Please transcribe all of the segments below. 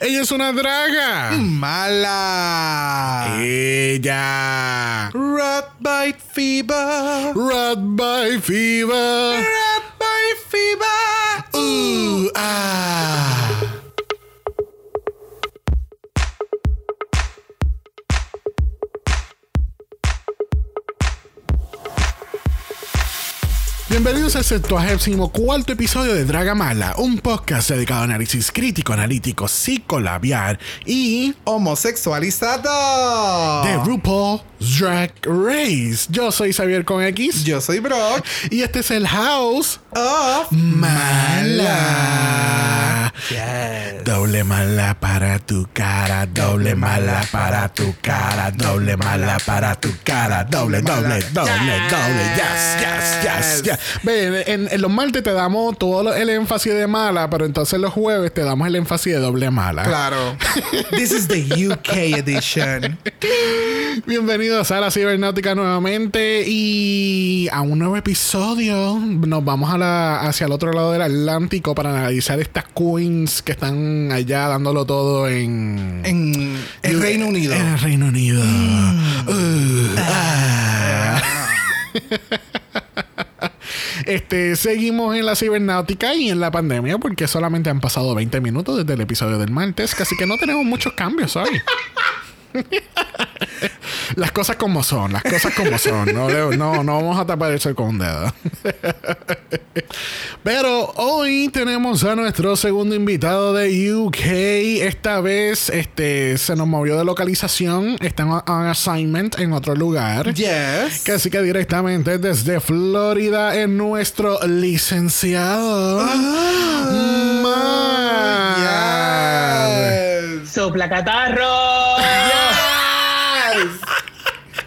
Ella es una draga. Mala. Ella. Rat bite fever. Rat by fever. Rat bite fever. Uh, ah. Bienvenidos al 74 episodio de Draga Mala, un podcast dedicado a análisis crítico, analítico, psicolabiar y Homosexualizado. de RuPaul's Drag Race. Yo soy Xavier con X Yo soy Brock. y este es el House Of Mala. Yes. Doble mala para tu cara, doble mala para tu cara, doble mala para tu cara, doble, doble, doble, doble, yes, yes, yes, yes. Ve, en, en los martes te damos todo el énfasis de mala, pero entonces los jueves te damos el énfasis de doble mala. Claro. This is the UK edition. Bienvenidos a la cibernáutica nuevamente y a un nuevo episodio. Nos vamos a la, hacia el otro lado del Atlántico para analizar estas queens que están allá dándolo todo en... En el Reino Unido. En el Reino Unido. Uh, ah. Este, seguimos en la cibernáutica y en la pandemia porque solamente han pasado 20 minutos desde el episodio del martes, casi que no tenemos muchos cambios hoy. las cosas como son, las cosas como son. No, no, no vamos a tapar eso con un dedo. Pero hoy tenemos a nuestro segundo invitado de UK. Esta vez este, se nos movió de localización. Está en on assignment en otro lugar. Yes. Casi que directamente desde Florida es nuestro licenciado. Mar. Yes. Sopla catarro.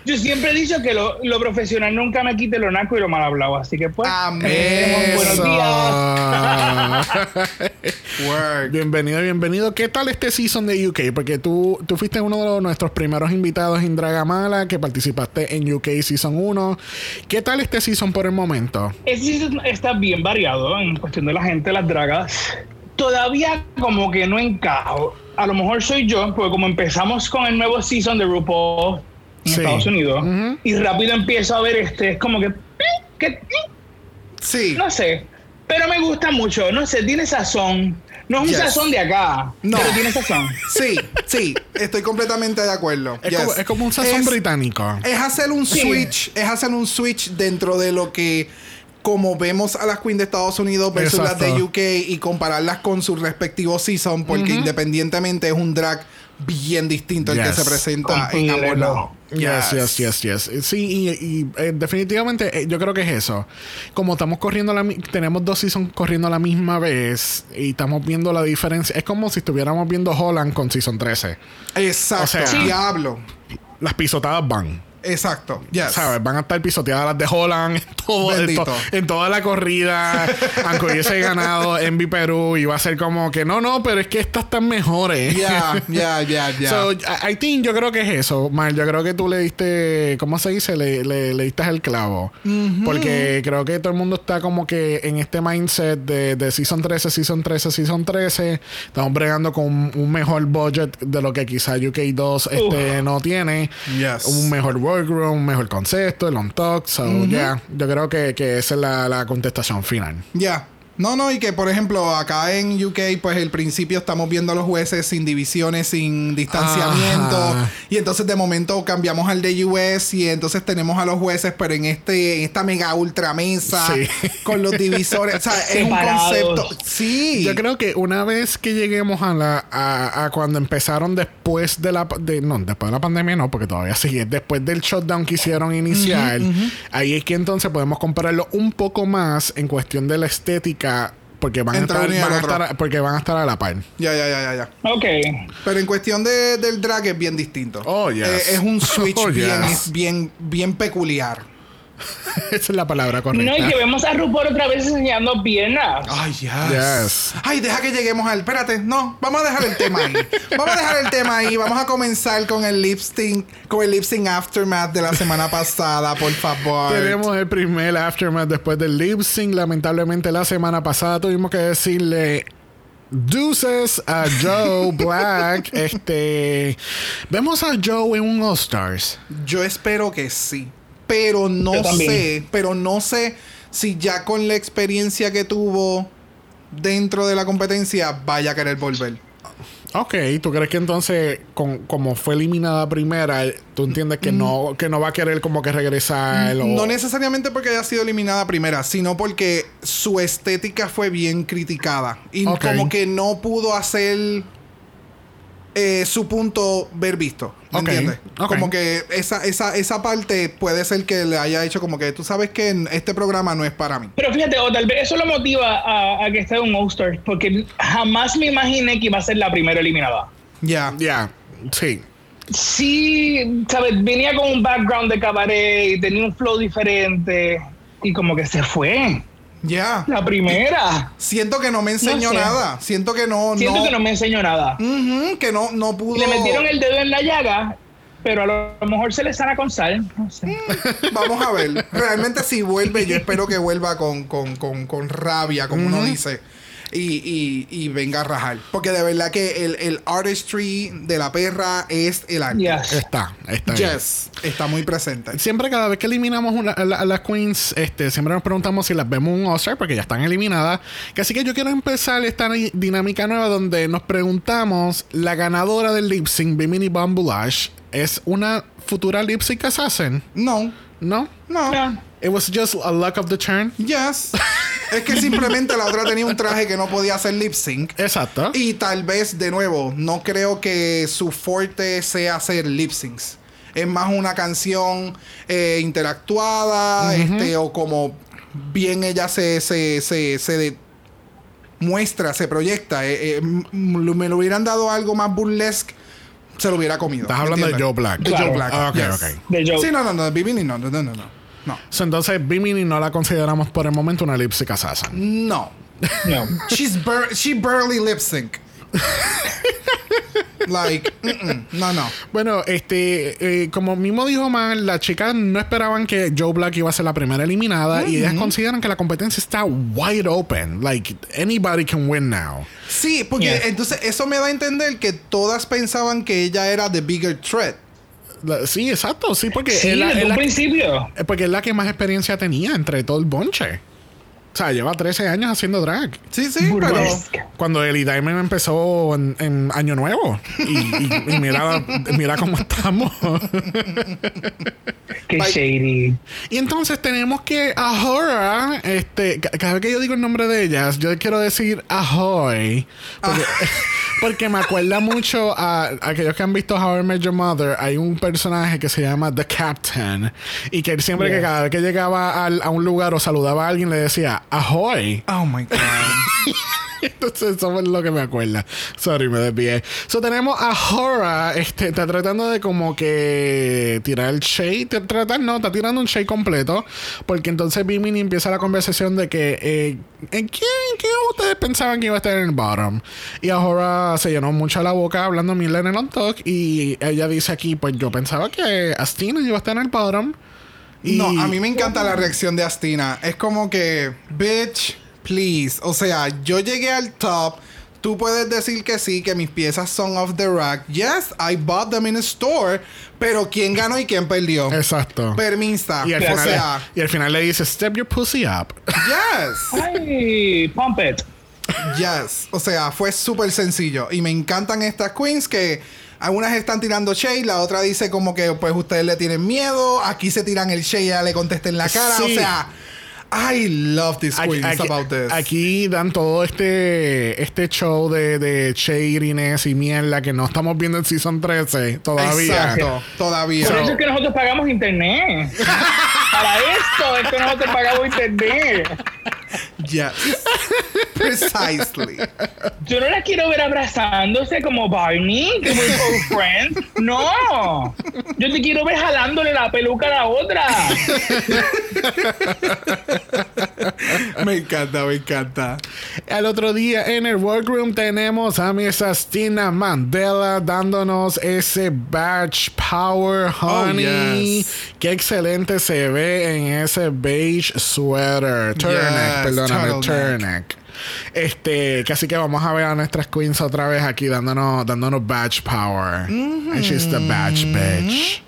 Yo siempre he dicho que lo, lo profesional nunca me quite lo naco y lo mal hablado, así que pues. Amén. eh, buenos días. Work. bienvenido, bienvenido. ¿Qué tal este season de UK? Porque tú, tú fuiste uno de los- nuestros primeros invitados en Dragamala, que participaste en UK Season 1. ¿Qué tal este season por el momento? Ese season está bien variado en cuestión de la gente, las dragas. Todavía como que no encajo. A lo mejor soy yo, porque como empezamos con el nuevo season de RuPaul en Sí. Estados Unidos, y rápido empiezo a ver este, es como que, que Sí. no sé, pero me gusta mucho, no sé, tiene sazón. No es un Yes. sazón de acá, No. pero tiene sazón. Sí, sí. Estoy completamente de acuerdo. Es, Yes. como, es como un sazón Es- británico. Es hacer un Sí. switch, es hacer un switch dentro de lo que como vemos a las queens de Estados Unidos versus Exacto. las de UK y compararlas con su respectivo season porque independientemente es un drag bien distinto el que Yes. se presenta en ambos lados. Yes, yes, yes, yes. Sí, y, y, eh, definitivamente eh, yo creo que es eso. Como estamos corriendo la tenemos dos seasons corriendo a la misma vez y estamos viendo la diferencia. Es como si estuviéramos viendo Holland con season 13. Exacto. O sea- Sí. Diablo. Las pisotadas van. Exacto. Yes. ¿Sabes? Van a estar pisoteadas las de Holland en, todo, en, to- en toda la corrida. aunque hubiese ganado Envy Perú, y va a ser como que no, no, pero es que estas están mejores. Ya, ya, ya, ya. So, I I think yo creo que es eso, Mar. Yo creo que tú le diste, ¿cómo se dice? Le, le, le diste el clavo. Porque creo que todo el mundo está como que en este mindset de, de Season 13, Season 13, Season 13. Estamos bregando con un, un mejor budget de lo que quizá UK2 este, no tiene. Yes. Un mejor workroom, mejor concepto, el on talk. So, yeah, yo creo que, que esa es la, la contestación final. Ya. No, no, y que por ejemplo acá en UK, pues el principio estamos viendo a los jueces sin divisiones, sin distanciamiento. Ajá. Y entonces de momento cambiamos al de US y entonces tenemos a los jueces, pero en este, en esta mega ultra mesa, Sí. con los divisores. o sea, es un concepto. Sí. Yo creo que una vez que lleguemos a la a, a cuando empezaron después de la de, no después de la pandemia no porque todavía sigue después del shutdown que hicieron inicial ahí es que entonces podemos compararlo un poco más en cuestión de la estética porque van a estar, van a estar- porque van a estar a la par Ya, ya, ya, ya, ya. Ok. Pero en cuestión de, del drag es bien distinto. Oh, yes. Eh, es un switch Oh, bien, yes. es bien, bien peculiar. esa es la palabra correcta No, y que vemos a RuPaul otra vez enseñando piernas. Ay, yes. Yes. Ay, deja que lleguemos al. Espérate, no, vamos a dejar el tema ahí. Vamos a dejar el tema ahí. Vamos a comenzar con el lip sync, con el lip sync aftermath de la semana pasada, por favor. Tenemos el primer aftermath después del lip sync. Lamentablemente la semana pasada tuvimos que decirle Deuces a Joe Black. este. Vemos a Joe en un All Stars. Yo espero que sí. Pero no sé. Pero no sé si ya con la experiencia que tuvo dentro de la competencia vaya a querer volver. Ok, ¿tú crees que entonces, con, como fue eliminada primera, tú entiendes que no, que no va a querer como que regresar? o- No necesariamente porque haya sido eliminada primera, sino porque su estética fue bien criticada. Y como que no pudo hacer eh, su punto ver visto. ¿Me Ok, entiendes? Como que esa, esa, esa parte puede ser que le haya hecho como que tú sabes que en este programa no es para mí. Pero fíjate, o tal vez eso lo motiva a, a que esté en un All-Star, porque jamás me imaginé que iba a ser la primera eliminada. Ya. Ya, sí. Sí, ¿sabes? Venía con un background de cabaret y tenía un flow diferente y como que se fue. Ya. La primera. Siento que no me enseñó sé. nada. Siento que no. Siento no, que no me enseñó nada. Que no, no pudo. Le metieron el dedo en la llaga, pero a lo mejor se le sana con sal. No sé. Vamos a ver. Realmente si vuelve, yo espero que vuelva con, con, con, con rabia, como uno dice. Y, y, y venga a rajar. Porque de verdad que el, el artistry de la perra es el arte. Yes. Está, está. Yes. Está muy presente. Siempre cada vez que eliminamos una- a, la- a las queens, este, siempre nos preguntamos si las vemos un All-Star porque ya están eliminadas. Que así que yo quiero empezar esta dinámica nueva donde nos preguntamos, la ganadora del lip sync, Bimini Bambulash, ¿es una futura lip sync assassin? No. ¿No? No. Ya. It was just a luck of the turn. Yes. es que simplemente la otra tenía un traje que no podía hacer lip sync. Exacto. Y tal vez, de nuevo, no creo que su fuerte sea hacer lip syncs. Es más una canción eh, interactuada, este, o como bien ella se, se, se, se de- muestra, se proyecta. Eh, eh, me lo hubieran dado algo más burlesque, se lo hubiera comido. Estás ¿me hablando de? Joe Black. De Claro. Joe Black. Ah, ok, yes. ok. De Joe. Sí, no, no, no, de Bimini no, no, no, no, no. So, entonces, Bimini no la consideramos por el momento una lip sync assassin. No. No. She's bur- she barely lip sync. like, no, no. Bueno, este, eh, como mismo dijo Man, las chicas no esperaban que Joe Black iba a ser la primera eliminada y ellas consideran que la competencia está wide open. Like, anybody can win now. Sí, porque Yeah. entonces eso me da a entender que todas pensaban que ella era the bigger threat. La- sí, exacto, sí, porque, Sí, es la, desde es un la- principio. eh, porque es la que más experiencia tenía entre todo el bonche. O sea, lleva 13 años haciendo drag. Sí, sí, pero Burlesque. Cuando Ellie Diamond empezó en, en Año Nuevo. Y, y- y mira, mira cómo estamos. Qué Bye. shady. Y entonces tenemos que Ahora, este, ca- cada vez que yo digo el nombre de ellas, yo quiero decir Ahoy. Porque, porque me acuerda mucho a, a aquellos que han visto How I Met Your Mother. Hay un personaje que se llama The Captain. Y que él siempre que cada vez que llegaba al- a un lugar o saludaba a alguien le decía Ahoy. oh my god. Entonces, eso es lo que me acuerda. Sorry, me desvié. So, tenemos a Hora. Este, está tratando de como que tirar el shade. Tratar, no, está tirando un shade completo. Porque entonces Bimini empieza la conversación de que, eh, ¿en quién, quién ustedes pensaban que iba a estar en el bottom? Y a Hora se llenó mucho la boca hablando mil en el on talk. Y ella dice aquí, pues yo pensaba que Astina iba a estar en el bottom. Y No, a mí me encanta la reacción de Astina. Es como que, bitch, please. O sea, yo llegué al top. Tú puedes decir que sí, que mis piezas son off the rack. Yes, I bought them in a store. Pero ¿quién ganó y quién perdió? Exacto. Permista. Y al, o final, sea, y al final le dice, step your pussy up. yes. Ay, pump it. Yes. O sea, fue súper sencillo. Y me encantan estas queens que algunas están tirando shade, la otra dice como que pues ustedes le tienen miedo, aquí se tiran el shade y ella le contesta en la cara. Sí. O sea, I love these Aquí, queens aquí- about this. aquí dan todo este este show de, de shadiness y mierda que no estamos viendo en Season 13 todavía. Exacto, todavía. Por eso es que nosotros pagamos internet. Para esto es que nosotros pagamos internet. Yes. Precisely. Yo no la quiero ver abrazándose como Barney, muy for friends. No. Yo te quiero ver jalándole la peluca a la otra. me encanta, me encanta. El otro día en el workroom tenemos a Miss Astina Mandela dándonos ese badge power honey. Oh, yes. Qué excelente se ve en ese beige sweater. Turtleneck, Yes, perdóname, turtleneck. Este, que así que vamos a ver a nuestras queens otra vez aquí dándonos, dándonos badge power. And she's the badge bitch.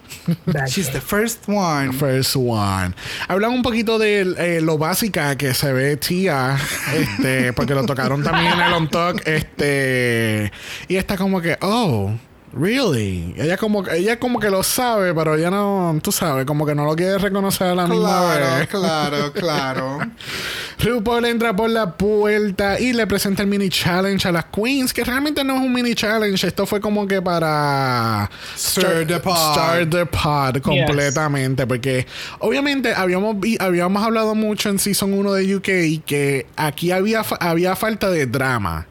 She's the first one. First one. Hablan un poquito de eh, lo básica que se ve tía, este, porque lo tocaron también en el on talk, este, y está como que, oh. Really? Ella como, ella como que lo sabe, pero ella no, tú sabes, como que no lo quiere reconocer a la misma vez. Claro, claro. RuPaul entra por la puerta y le presenta el mini challenge a las queens, que realmente no es un mini challenge, esto fue como que para Stir the pot. Stir the pot completamente, porque obviamente habíamos, vi- habíamos hablado mucho en Season 1 de UK que aquí había, fa- había falta de drama.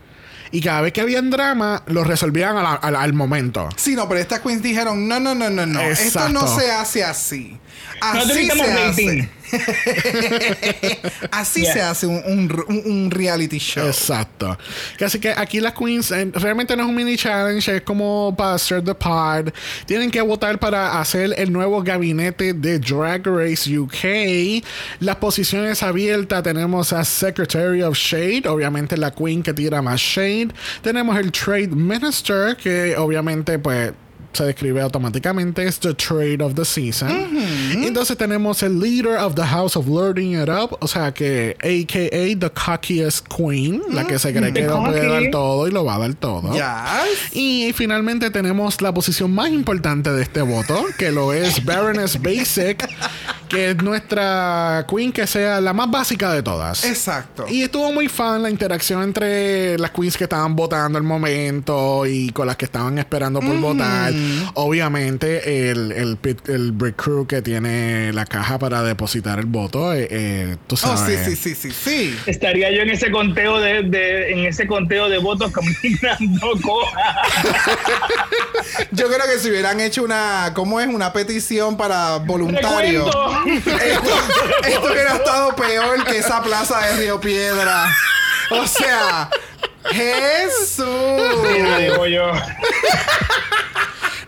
Y cada vez que había drama, lo resolvían a la- al- al momento. Sí, no, pero estas queens dijeron, no, no, no, no, no. Esto no se hace así. No Así necesitamos se rating. hace. Así Yeah. se hace un, un- un- un reality show. Exacto. Así que aquí las queens eh, realmente no es un mini challenge, es como para Stir the Pod. Tienen que votar para hacer el nuevo gabinete de Drag Race UK. Las posiciones abiertas tenemos a Secretary of Shade, obviamente la queen que tira más shade. Tenemos el Trade Minister, que obviamente pues se describe automáticamente es the trade of the season. Entonces tenemos el leader of the house of lording it up, o sea que AKA the cockiest queen, la que se cree que lo puede dar todo y lo va a dar todo. Yes. Y finalmente tenemos la posición más importante de este voto, que lo es Baroness Basic, que es nuestra queen que sea la más básica de todas. Exacto. Y estuvo muy fan la interacción entre las queens que estaban votando al momento y con las que estaban esperando por votar. Obviamente, el, el, pit- el Brick Crew que tiene la caja para depositar el voto, eh, eh, tú Oh, sabes. sí, sí, sí, sí, sí. Estaría yo en ese conteo de, de- en ese conteo de votos caminando coja. Yo creo que si hubieran hecho una, ¿cómo es? Una petición para voluntarios. Esto, esto hubiera estado peor que esa plaza de Río Piedra. O sea, Jesús. Mira, digo yo.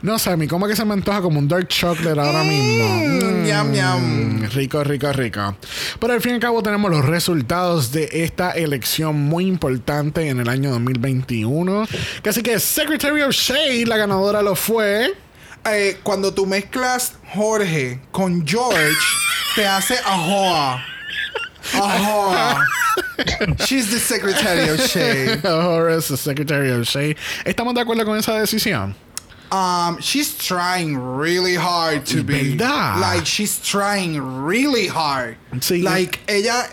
No sé, a mí como que se me antoja como un dark chocolate ahora mismo. Mm, ñam. Mm, Rico, rico, rico. Pero al fin y al cabo tenemos los resultados de esta elección muy importante en el año 2021. Que así que Secretary of Shade, la ganadora lo fue. Eh, cuando tú mezclas Jorge con George, te hace Ahoa. Ahoa. She's the secretary of Shade. Horace, the Secretary of Shade. ¿Estamos de acuerdo con esa decisión? Um, she's trying really hard to be. ¿Verdad? Like, she's trying really hard. Sí. Like, ella,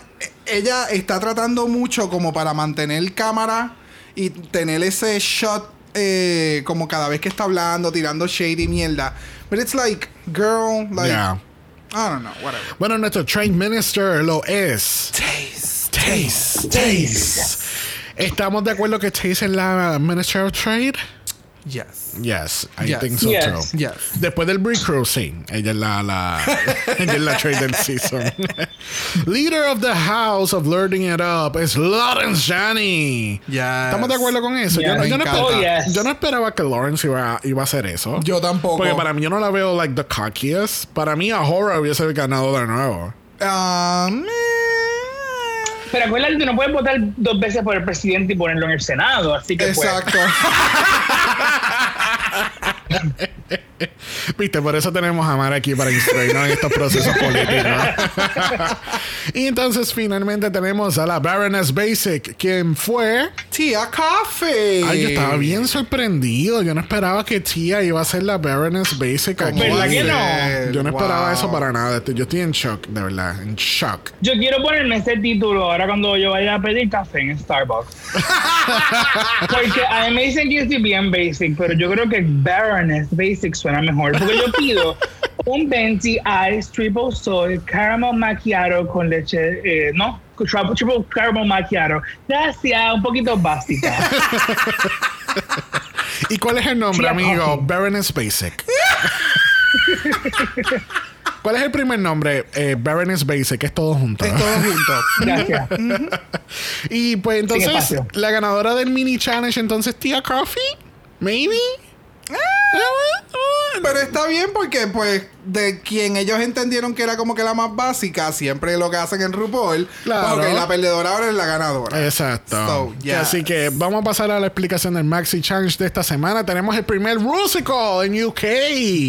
ella está tratando mucho como para mantener cámara y tener ese shot eh, como cada vez que está hablando, tirando shade y mierda. But it's like, girl, like, Yeah. I don't know, whatever. Bueno, nuestro Trade Minister lo es. Taste. Taste. Taste. ¿Estamos de acuerdo que Taste es la Minister of Trade? Yes. Yes, I Yes. think so Yes. too. Yes. Después del Crew, sí. Ella es la, la, ella es la trade del season. Leader of the House of Learning It Up es Lawrence Janney. Yes. ¿Estamos de acuerdo con eso? Yo, no, Yes. yo no esperaba, encanta. yo no esperaba que Lawrence iba, iba a hacer eso. Yo tampoco. Porque para mí yo no la veo like the cockiest. Para mí Ahora hubiese ganado de nuevo. Um, eh, Pero acuérdate, tú no puedes votar dos veces por el presidente y ponerlo en el Senado, así que pues, Exacto. Viste, por eso tenemos a Mar aquí para instruirnos en estos procesos políticos. y entonces finalmente tenemos a la Baroness Basic, quien fue. Tia Coffee. Ay, yo estaba bien sorprendido. Yo no esperaba que Tia iba a ser la Baroness Basic aquí. ¿Verdad que no? Yo no esperaba Wow. eso para nada. Estoy- Yo estoy en shock, de verdad, en shock. yo quiero ponerme ese título ahora cuando yo vaya a pedir café en Starbucks. Porque a mí me dicen que yo estoy bien basic, pero yo creo que Baroness Basic suena mejor. Porque yo pido un venti ice triple soy caramel macchiato con leche, eh, no, triple, triple caramel macchiato. Gracias, un poquito básica. ¿Y cuál es el nombre, Tia amigo? Coffee. Baroness Basic. ¿Cuál es el primer nombre? Eh, Baroness Basic, es todo junto. Es todo junto. Gracias. Y pues entonces, la ganadora del mini challenge, entonces, Tia Coffee, maybe. Ah, Pero está bien porque, pues, de quien ellos entendieron que era como que la más básica, siempre lo que hacen en RuPaul. Claro. Porque la perdedora ahora es la ganadora. Exacto. So, yes. Así que vamos a pasar a la explicación del Maxi Challenge de esta semana. Tenemos el primer Rusical en UK.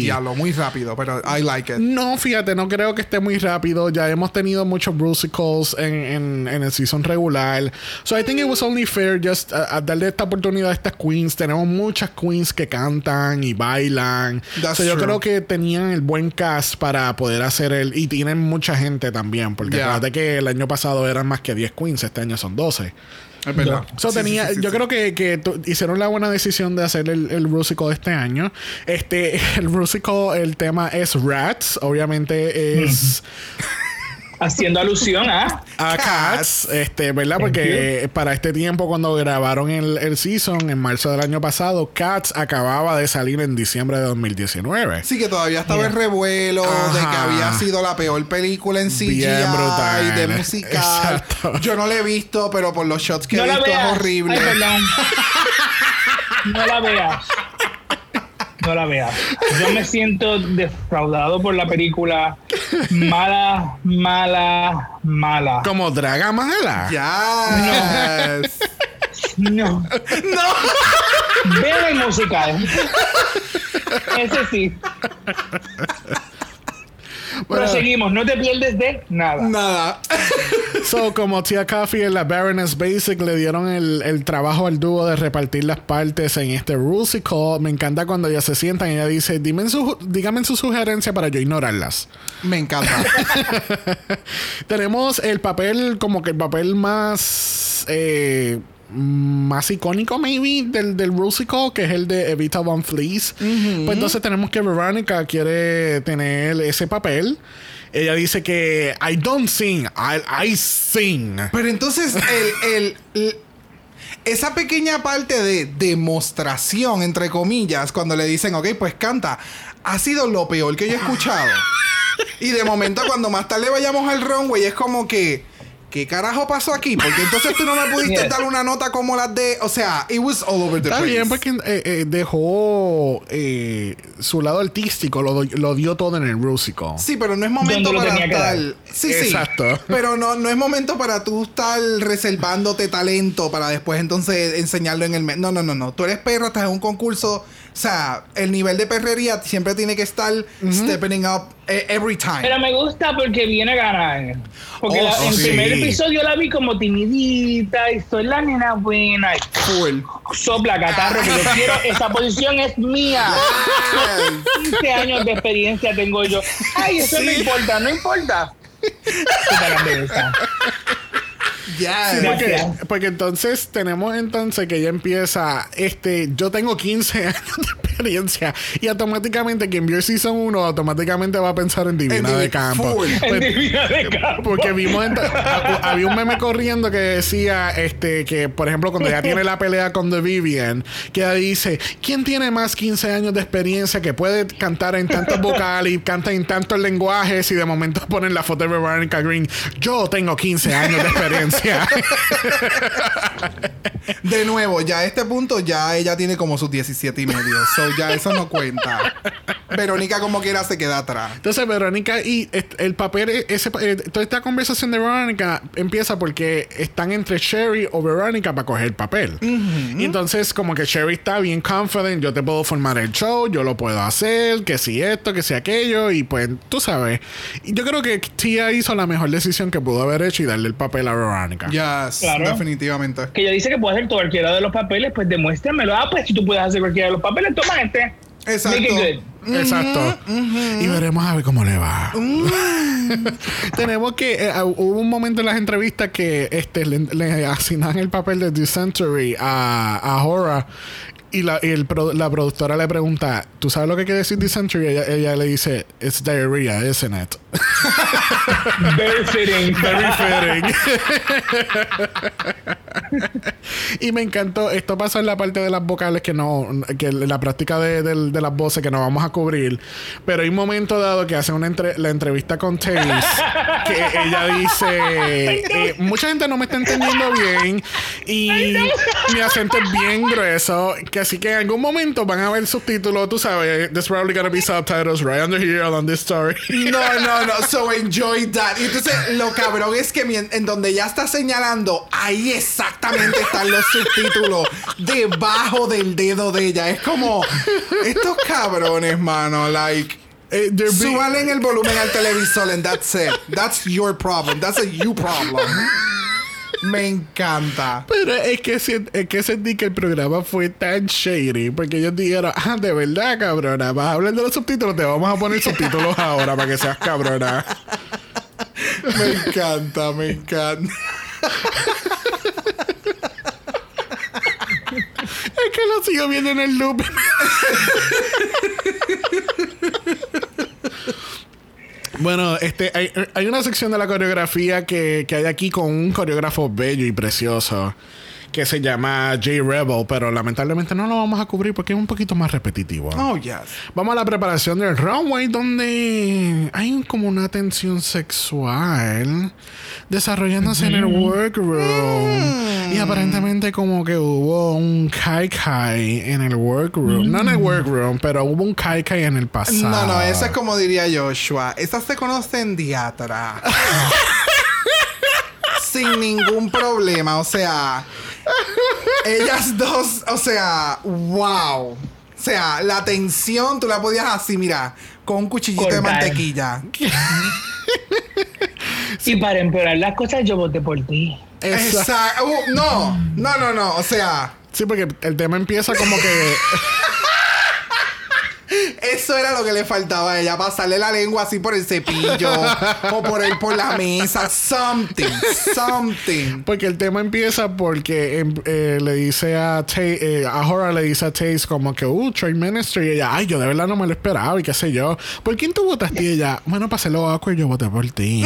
Diablo, muy rápido, pero I like it. No, fíjate, no creo que esté muy rápido. Ya hemos tenido muchos Rusicals en, en, en el season regular. So I think it was only fair just uh, uh, darle esta oportunidad a estas queens. Tenemos muchas queens que cantan y bailan. That's So yo true. creo que tenían el buen cast para poder hacer el. Y tienen mucha gente también. Porque Yeah. acuérdate que el año pasado eran más que 10 queens. Este año son 12. Es verdad. So, Sí, tenía, sí, sí, yo creo que, que hicieron la buena decisión de hacer el, el Rusical este año. Este, el Rusical, el tema es Rats. Obviamente es Haciendo alusión a. a Cats, este, ¿verdad? Porque para este tiempo, cuando grabaron el, el season, en marzo del año pasado, Cats acababa de salir en diciembre de 2019. Sí, que todavía estaba el revuelo de que había sido la peor película en CGI Bien brutal. de musical. Exacto. Yo no la he visto, pero por los shots que No he visto es horrible. Ay. No la veas. No la veas. Yo me siento defraudado por la película. Mala, mala, mala. Como Draga Mala. Yes. No. No. Vean el musical. Ese sí. Bueno, Proseguimos. No te pierdes de nada. Nada. So, como Tia Coffee en la Baroness Basic le dieron el, el trabajo al dúo de repartir las partes en este Rusical, me encanta cuando ellas se sientan y ella dice, Dime su, dígame su sugerencia para yo ignorarlas. Me encanta. Tenemos el papel, como que el papel más... eh, más icónico maybe del, del Rusical que es el de Evita Van Fleece pues entonces tenemos que Veronica quiere tener ese papel ella dice que I don't sing I, I sing Pero entonces, el, el- el- esa pequeña parte de demostración, entre comillas, cuando le dicen, ok, pues canta, ha sido lo peor que yo he escuchado. y de momento, cuando más tarde vayamos al runway, es como que. ¿Qué carajo pasó aquí? Porque entonces tú no me pudiste Yes. dar una nota como las de. O sea, it was all over the Está place. bien porque eh, eh, dejó eh, su lado artístico, lo, lo dio todo en el Rusical. Sí, pero no es momento ¿Dónde lo para estar. Sí, sí. Exacto. Pero no, no es momento para tú estar reservándote talento para después entonces enseñarlo en el. No, no, no, no. Tú eres perro, estás en un concurso. O sea, el nivel de perrería siempre tiene que estar stepping up eh, every time. Pero me gusta porque viene a ganar. Porque Oh, la- en sí. primer episodio la vi como timidita y soy la nena buena. y Full. Sopla catarro que yo quiero. Esa posición es mía. Yes. 15 años de experiencia tengo yo. Ay, eso no Sí. importa, no importa. Yes. Porque, entonces tenemos entonces que ella empieza, este, yo tengo 15 años de experiencia y automáticamente quien vio el Season 1 automáticamente va a pensar en Divina En de Campo. En Pues, divina de campo. porque vimos había un meme corriendo que decía este que por ejemplo cuando ella tiene la pelea con The Vivian que ella dice ¿quién tiene más 15 años de experiencia que puede cantar en tantos vocales y canta en tantos lenguajes y de momento ponen la foto de Veronica Green yo tengo 15 años de experiencia yeah. De nuevo, ya a este punto ya ella tiene como sus 17 y medio. So ya eso no cuenta. Verónica como quiera se queda atrás. Entonces Verónica y el papel, ese, eh, toda esta conversación de Verónica empieza porque están entre Sherry o Verónica para coger el papel. Y entonces como que Sherry está bien confident, yo te puedo formar el show, yo lo puedo hacer, que si esto, que si aquello, y pues tú sabes. Y yo creo que Tia hizo la mejor decisión que pudo haber hecho y darle el papel a Verónica. Yes, Claro. definitivamente. Que ella dice que puede hacer cualquiera de los papeles, pues demuéstramelo. Ah, pues si tú puedes hacer cualquiera de los papeles, toma este. Exacto. Make it good. Exacto. Y veremos a ver cómo le va. Tenemos que. eh, hubo un momento en las entrevistas que este, le, le asignan el papel de Dysentery a, a Hora. Y, la, y el pro- la productora le pregunta: ¿Tú sabes lo que quiere decir Dysentery? Ella, ella le dice: It's diarrhea, isn't it? Very fitting. Very fitting. y me encantó. Esto pasa en la parte de las vocales que no. que la práctica de, de- de las voces que no vamos a cubrir. Pero hay un momento dado que hace una entre- la entrevista con Taze. que ella dice. eh, mucha gente no me está entendiendo bien. Y mi acento es bien grueso. Que así que en algún momento van a ver subtítulos. Tú sabes, there's probably gonna be subtitles right under here on this story. No, no, no. So enjoy that. Y entonces, lo cabrón es que en donde ya está señalando, ahí exactamente están los subtítulos debajo del dedo de ella. Es como estos cabrones, mano. Like. Eh, Súbale en el volumen al televisor and that's it. That's your problem. That's a you problem. Me encanta. Pero es que, es que sentí que el programa fue tan shady porque ellos dijeron, ah, de verdad, cabrona, vas a hablar de los subtítulos, te vamos a poner subtítulos ahora para que seas cabrona. Me encanta, me encanta. Es que lo sigo viendo en el loop. Bueno, este, hay, hay una sección de la coreografía que, que hay aquí con un coreógrafo bello y precioso que se llama J Rebel, pero lamentablemente no lo vamos a cubrir porque es un poquito más repetitivo. Oh, yes. Vamos a la preparación del runway donde hay como una tensión sexual desarrollándose en el workroom. Y aparentemente como que hubo un kai kai en el workroom. No en el workroom, pero hubo un kai kai en el pasado. No, no, eso es como diría Joshua. Esas se conocen diatra. Sin ningún problema. O sea, ellas dos, o sea, wow. O sea, la tensión tú la podías así, mira, con un cuchillito de mantequilla. Y para empeorar las cosas, yo voté por ti. Exacto. Uh, no, no, no, no. O sea, Sí, porque el tema empieza como que... eso era lo que le faltaba a ella. Pasarle la lengua así por el cepillo o por el por la mesa. Something, something. Porque el tema empieza porque em, eh, le dice a Taze, eh, a Hora le dice a Taze como que, uh, Trade Ministry. Y ella, ay, yo de verdad no me lo esperaba y qué sé yo. ¿Por quién tú votaste? Y ella, bueno, para hacerlo awkward, yo voté por ti.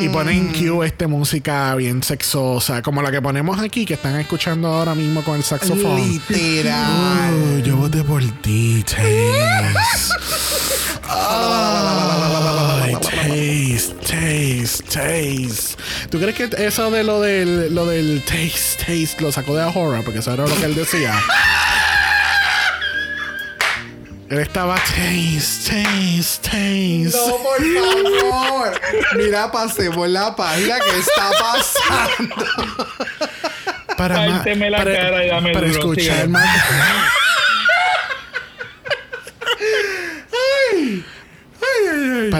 Y pone en cue este música bien sexosa, como la que ponemos aquí, que están escuchando ahora mismo con el saxofón. Literal. Uh, yo voté por ti, Ay, taste, taste, taste. ¿Tú crees que eso de lo del, lo del taste, taste lo sacó de Ahora? Porque eso era lo que él decía. Él estaba taste, taste, taste. No, por favor. Mira, pasemos la página que está pasando. para ma- la para, cara y dame para escuchar más.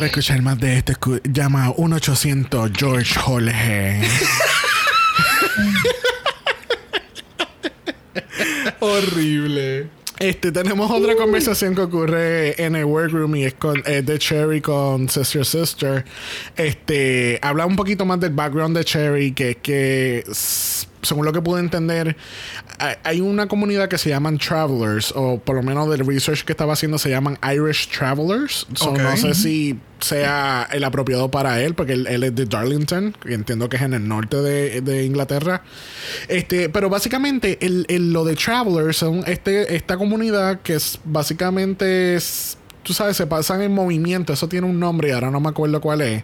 Para escuchar más de esto, escu- llama 1-800 George Jorge. Horrible. Este, tenemos otra conversación que ocurre en el workroom y es con eh, de Cherry con Sister Sister. Este, habla un poquito más del background de Cherry, que es que, según lo que pude entender, hay- una comunidad que se llaman Travelers, o por lo menos del research que estaba haciendo se llaman Irish Travelers. So. No sé si sea el apropiado para él, porque él, él es de Darlington, que entiendo que es en el norte de, de Inglaterra. Este, pero básicamente el, el- lo de Travelers son este, esta comunidad que es básicamente es, tú sabes, se pasan en movimiento, eso tiene un nombre y ahora no me acuerdo cuál es.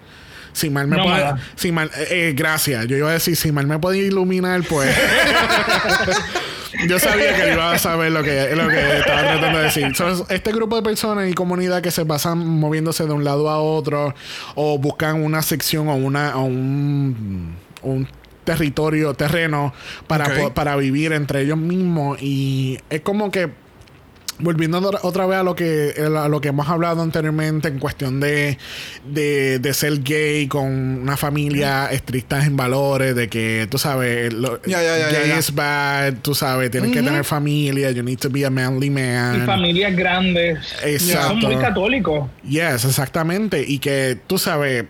Si mal me puede, Nómada. si mal, eh, eh, gracias. Yo iba a decir, si mal me puede iluminar, pues. Yo sabía que iba a saber lo que, lo que estaba tratando de decir. So, este grupo de personas y comunidad que se pasan moviéndose de un lado a otro o buscan una sección o una o un, un territorio, terreno para, Ok. po- para vivir entre ellos mismos y es como que Volviendo otra- vez a lo que a lo que hemos hablado anteriormente en cuestión de, de, de ser gay con una familia estricta en valores, de que tú sabes, lo, Ya, ya, ya, gay is bad, tú sabes, tienes que tener familia, you need to be a manly Y man. familias grandes. Exacto. Son muy católicos. Yes, exactamente. Y que tú sabes,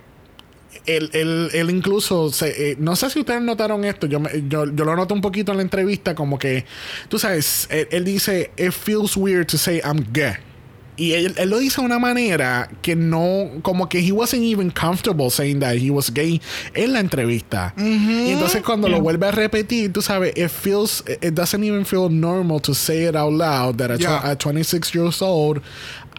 él, él, él incluso, se- eh, no sé si ustedes notaron esto, yo, me- yo, yo lo noto un poquito en la entrevista, como que, tú sabes, él, él dice, it feels weird to say I'm gay. Y él, él lo dice de una manera que no, como que he wasn't even comfortable saying that he was gay en la entrevista. Y entonces cuando lo vuelve a repetir, tú sabes, it feels, it doesn't even feel normal to say it out loud that at, Yeah. at 26 years old,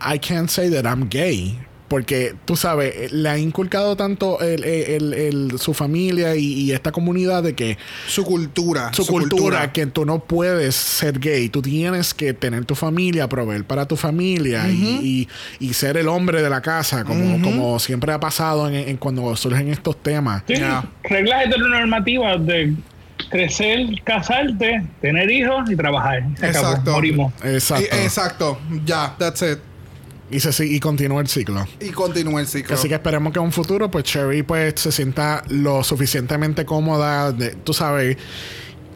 I can't say that I'm gay. Porque tú sabes, le ha inculcado tanto el, el- el- su familia y, y esta comunidad de que Su cultura. su, cultura, que tú no puedes ser gay. Tú tienes que tener tu familia, proveer para tu familia y, y- y ser el hombre de la casa, como, como siempre ha pasado en, en cuando surgen estos temas. Sí, Ya. reglas heteronormativas de crecer, casarte, tener hijos y trabajar. Se acabó, Exacto. morimos. Exacto. Y- exacto. Ya, that's it. Y, se, y continúa el ciclo. Y continúa el ciclo. Así que esperemos que en un futuro, pues Cherry pues se sienta lo suficientemente cómoda, de, tú sabes.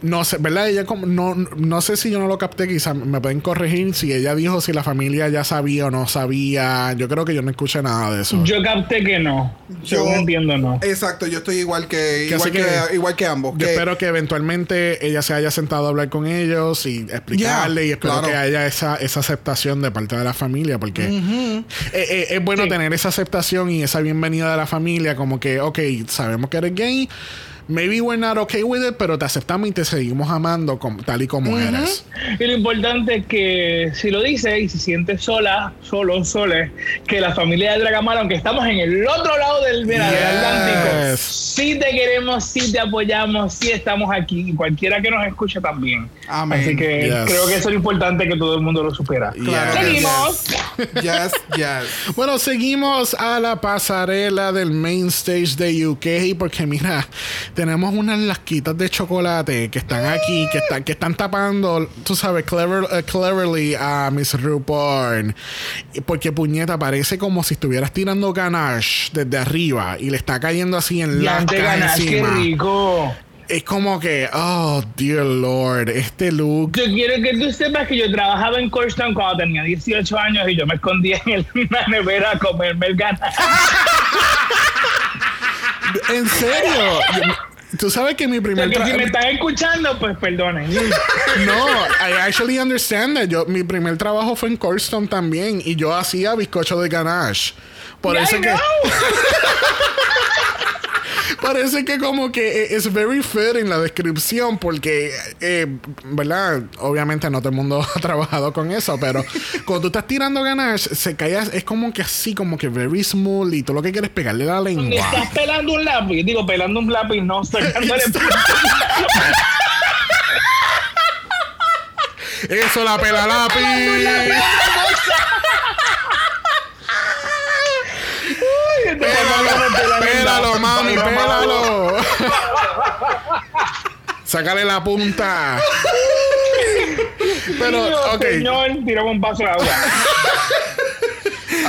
No sé, ¿verdad? Ella como, no, no sé si yo no lo capté, quizás me pueden corregir si ella dijo si la familia ya sabía o no sabía. Yo creo que yo no escuché nada de eso. Yo capté que no. Yo- Yo entiendo, no. Exacto, yo estoy igual que, Que igual que, que- igual que ambos. Yo que- espero que eventualmente ella se haya sentado a hablar con ellos y explicarle Ya, y espero claro. que haya esa, esa aceptación de parte de la familia porque eh, eh, es bueno Sí. tener esa aceptación y esa bienvenida de la familia como que, ok, sabemos que eres gay, maybe we're not okay with it, pero te aceptamos y te seguimos amando como- tal y como eres. Y lo importante es que si lo dice y se siente sola, solo, sole, que la familia de Dragamala, aunque estamos en el otro lado del, mira, del Yes. Atlántico, sí te queremos, sí te apoyamos, sí estamos aquí y cualquiera que nos escuche también. Amén. Así que Yes. creo que eso es lo importante que todo el mundo lo supera. Yes. Seguimos. Yes, yes. Bueno, seguimos a la pasarela del main stage de UK porque mira, tenemos unas lasquitas de chocolate que están aquí, que están, que están tapando, tú sabes, clever, eh, cleverly a Miss RuPaul. Y Porque puñeta, parece como si estuvieras tirando ganache desde arriba y le está cayendo así en lascas te ganas, qué encima. rico. Es como que, oh, dear lord, este look. Yo quiero que tú sepas que yo trabajaba en Corstown cuando tenía 18 años y yo me escondía en el- en la nevera a comerme el ganache. ¿En serio? Tú sabes que mi primer Porque si me están escuchando, pues perdonen. No, I actually understand that. Yo, mi primer trabajo fue en Corstone también y yo hacía bizcocho de ganache. Por Yeah, eso I que. Parece que como que es very fair en la descripción porque, eh, ¿verdad? Obviamente no todo el mundo ha trabajado con eso, pero cuando tú estás tirando ganache, se cae, es como que así, como que very smooth y tú lo que quieres es pegarle la Cuando lengua. estás pelando un lápiz, digo, pelando un lápiz, no sacándole Eso la pela lápiz. Pélalo, mami, pélalo. Sácale la punta. Pero, ok, Señor, tiramos un paso de agua.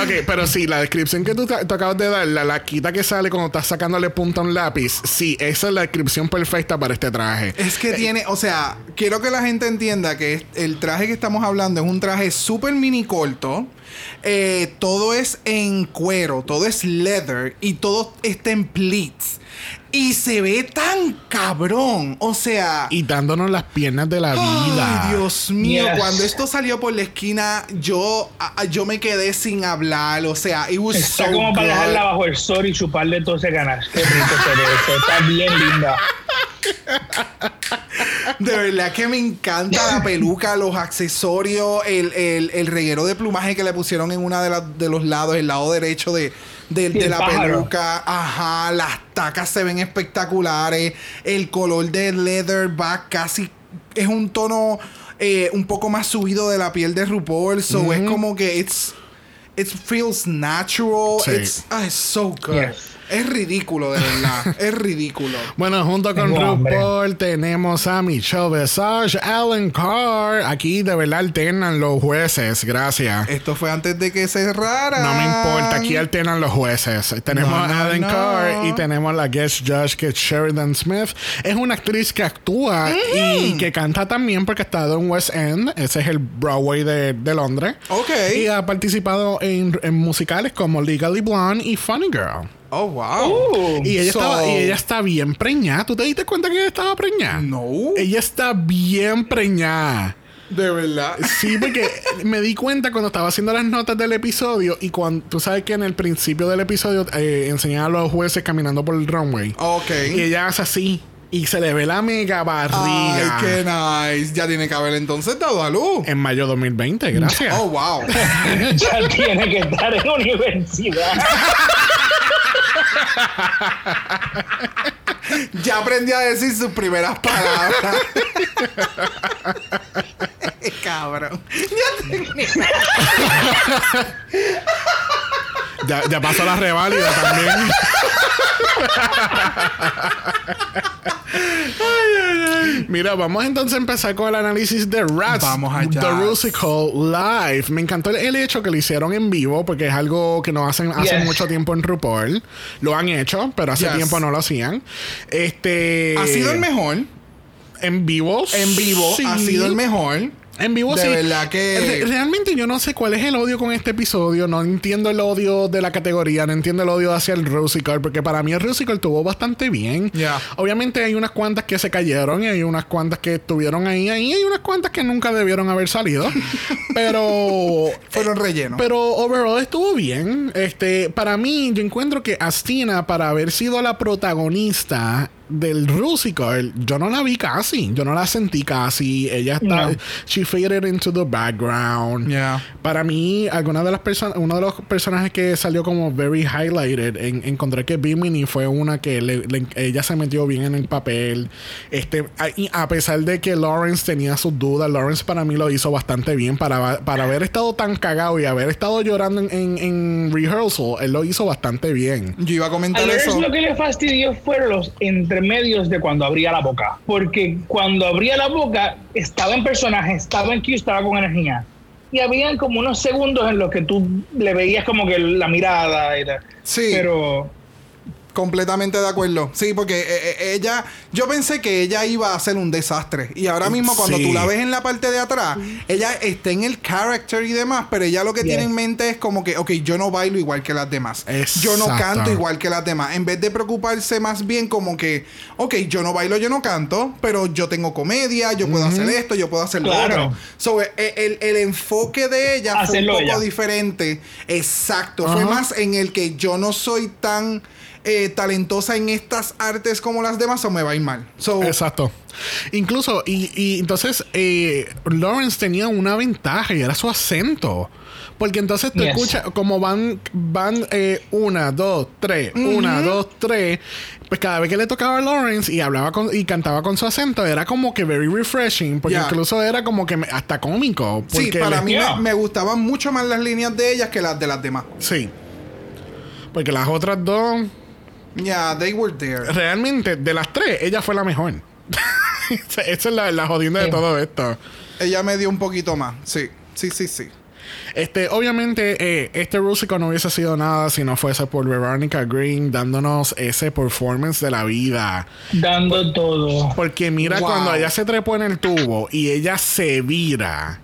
Ok, pero sí, la descripción que tú, acabas de dar, la laquita que sale cuando estás sacándole punta a un lápiz, sí, esa es la descripción perfecta para este traje. Es que tiene, o sea, quiero que la gente entienda que el traje que estamos hablando es un traje súper mini corto. Eh, todo es en cuero, todo es leather y todo está en pleats. Y se ve tan cabrón. O sea. Y dándonos las piernas de la vida. Ay, Dios mío, Yes. cuando esto salió por la esquina, yo, a- yo me quedé sin hablar. O sea, it was Está so como para good. dejarla bajo el sol y chuparle todo ese ganache. Qué rico se ve. Está bien linda. De verdad que me encanta la peluca, los accesorios, el, el, el reguero de plumaje que le pusieron en una de, las de los lados, el lado derecho de, de- la pájaro. peluca. Ajá, las tacas se ven espectaculares. El color de leather va casi. Es un tono eh, un poco más subido de la piel de RuPaul. So es como que it's. It feels natural. Sí. It's, ah, it's so good. Yes. Es ridículo, de verdad. es ridículo. Bueno, junto con Tengo hambre. RuPaul tenemos a Michelle Visage, Alan Carr. Aquí de verdad alternan los jueces. Gracias. Esto fue antes de que cerrara. No me importa, aquí alternan los jueces. Tenemos No, a Alan no. Carr y tenemos la guest judge que es Sheridan Smith. Es una actriz que actúa y que canta también porque ha estado en West End. Ese es el Broadway de, de Londres. Ok. Y ha participado en, en musicales como Legally Blonde y Funny Girl. Oh, wow. Uh, Y ella, So- estaba, y ella está bien preñada. ¿Tú te diste cuenta que ella estaba preñada? No. Ella está bien preñada. De verdad. Sí, porque me di cuenta cuando estaba haciendo las notas del episodio y cuando tú sabes que en el principio del episodio eh, enseñaba a los jueces caminando por el runway. Ok. Y ella hace así y se le ve la mega Ay, barriga. qué nice. Ya tiene que haber entonces dado a luz. En mayo 2020, gracias. Oh, wow. ya tiene que estar en universidad. ya aprendí a decir sus primeras palabras. Cabrón. Ya, ya pasó la reválida también. Mira, vamos entonces a empezar con el análisis de Rats. Vamos allá. The Rusical Live. Me encantó el, el hecho que lo hicieron en vivo porque es algo que no hacen hace Yes. mucho tiempo en RuPaul. Lo han hecho, pero hace Yes. tiempo no lo hacían. Este. Ha sido el mejor. En vivo. En vivo sí. ha sido el mejor. En vivo De sí. verdad que- Re- realmente yo no sé cuál es el odio con este episodio. No entiendo el odio de la categoría. No entiendo el odio hacia el Rusical. Porque para mí el Rusical tuvo bastante bien. Ya. Obviamente hay unas cuantas que se cayeron. Y hay unas cuantas que estuvieron ahí. Ahí hay unas cuantas que nunca debieron haber salido. pero... Fueron rellenos. Pero overall estuvo bien. Este, para mí, yo encuentro que Astina, para haber sido la protagonista del Rusical, yo no la vi casi. Yo no la sentí casi. Ella está. No. She faded into the background. Yeah. Para mí, alguna de las personas, uno de los personajes que salió como very highlighted, en- encontré que Bimini fue una que le- le- ella se metió bien en el papel. Este, a, a pesar de que Lawrence tenía sus dudas, Lawrence para mí lo hizo bastante bien. Para, para haber estado tan cagado y haber estado llorando en, en, en rehearsal, él lo hizo bastante bien. Yo iba a A comentar Lawrence eso. lo que le fastidió fueron los entremedios de cuando abría la boca. Porque cuando abría la boca, estaba en personaje, estaba en Q, estaba con energía. Y habían como unos segundos en los que tú le veías como que la mirada tal. Sí. Pero Completamente de acuerdo. Sí, porque eh, eh, ella, yo pensé que ella iba a ser un desastre. Y ahora mismo cuando Sí. tú la ves en la parte de atrás, ella está en el character y demás, pero ella lo que Yes. tiene en mente es como que, ok, yo no bailo igual que las demás. Yo no canto igual que las demás. En vez de preocuparse más bien como que, ok, yo no bailo, yo no canto, pero yo tengo comedia, yo puedo hacer esto, yo puedo hacer lo Claro. otro. So, eh, el, el enfoque de ella fue un Hacerlo poco ella. diferente. Exacto. Fue más en el que yo no soy tan eh, talentosa en estas artes como las demás o me va a ir mal. So, Exacto. Incluso, y, y entonces eh, Lawrence tenía una ventaja y era su acento. Porque entonces tú Yes. escuchas como van, van eh, una, dos, tres, una, dos, tres. Pues cada vez que le tocaba a Lawrence y hablaba con, y cantaba con su acento, era como que very refreshing. Porque incluso era como que me- hasta cómico. sí, para mí Yeah. me, me gustaban mucho más las líneas de ellas que las de las demás. Sí. Porque las otras dos, Yeah, they were there. realmente, de las tres, ella fue la mejor. Esa es la, la jodienda de Sí. todo esto. Ella me dio un poquito más. Sí, sí, sí, sí. Este, obviamente, eh, este Rusico no hubiese sido nada si no fuese por Veronica Green dándonos ese performance de la vida. dando todo. Porque mira, Wow. cuando ella se trepó en el tubo y ella se vira,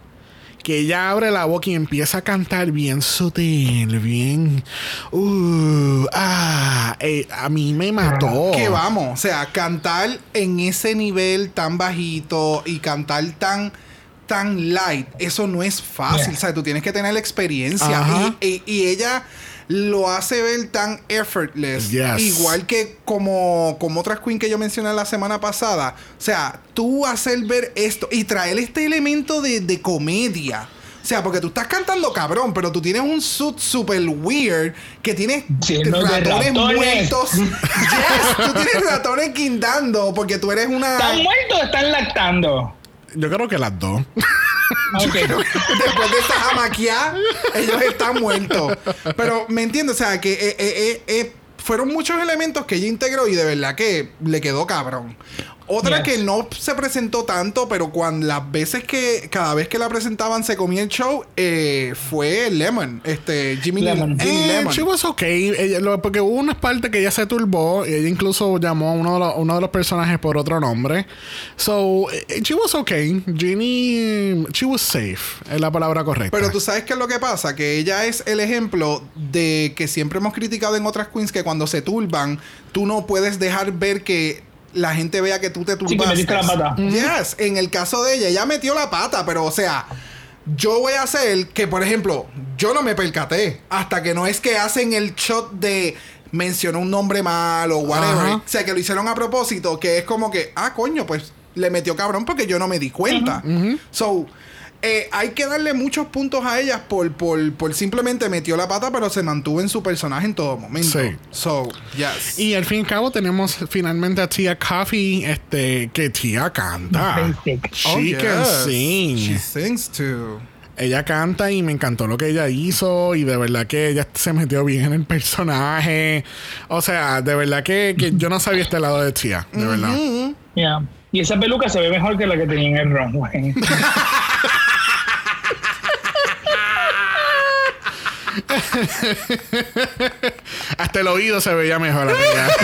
que ella abre la boca y empieza a cantar bien sutil, bien. Uh, ah, eh, a mí me mató. Que vamos, o sea, cantar en ese nivel tan bajito y cantar tan tan light, eso no es fácil, Yeah. o sea, tú tienes que tener la experiencia y- y ella lo hace ver tan effortless, Yes. igual que como, como otras queen que yo mencioné la semana pasada, o sea, tú hacer ver esto y traer este elemento de, de comedia. O sea, porque tú estás cantando cabrón, pero tú tienes un suit super weird que tienes ratones. muertos. Yes, tú tienes ratones guindando porque tú eres una. ¿Están muertos o están lactando? Yo creo que las dos. Después de esta jamaquia, ellos están muertos. Pero me entiendes, o sea, que eh, eh, eh, fueron muchos elementos que ella integró y de verdad que le quedó cabrón. Otra Yes. que no se presentó tanto, pero cuando las veces que, cada vez que la presentaban se comía el show, eh, fue Lemon, este Jimmy Lemon. Jimmy Eh, Lemon. she was okay. Ella- lo- porque hubo unas partes que ella se turbó y ella incluso llamó a uno de los, uno de los personajes por otro nombre. So, eh, she was okay. Ginny, she was safe. Es la palabra correcta. Pero tú sabes qué es lo que pasa, que ella es el ejemplo de que siempre hemos criticado en otras queens que cuando se turban, tú no puedes dejar ver que la gente vea que tú te Sí, que turbaste. metiste la pata. Yes, en el caso de ella, ella metió la pata, pero o sea, yo voy a hacer que, por ejemplo, yo no me percaté hasta que no es que hacen el shot de mencionó un nombre mal o whatever. Ajá. O sea, que lo hicieron a propósito, que es como que, ah, coño, pues le metió cabrón porque yo no me di cuenta. So, eh, hay que darle muchos puntos a ellas por, por, por simplemente metió la pata, pero se mantuvo en su personaje en todo momento. Sí. So, yes. Y al fin y al cabo tenemos finalmente a Tia Coffee, este, que Tia canta. She Oh, can yes. sing. She sings too. Ella canta y me encantó lo que ella hizo y de verdad que ella se metió bien en el personaje. O sea, de verdad que, que yo no sabía este lado de Tia, de verdad. Yeah. Y esa peluca se ve mejor que la que tenía en el runway. Hasta el oído se veía mejor. amiga.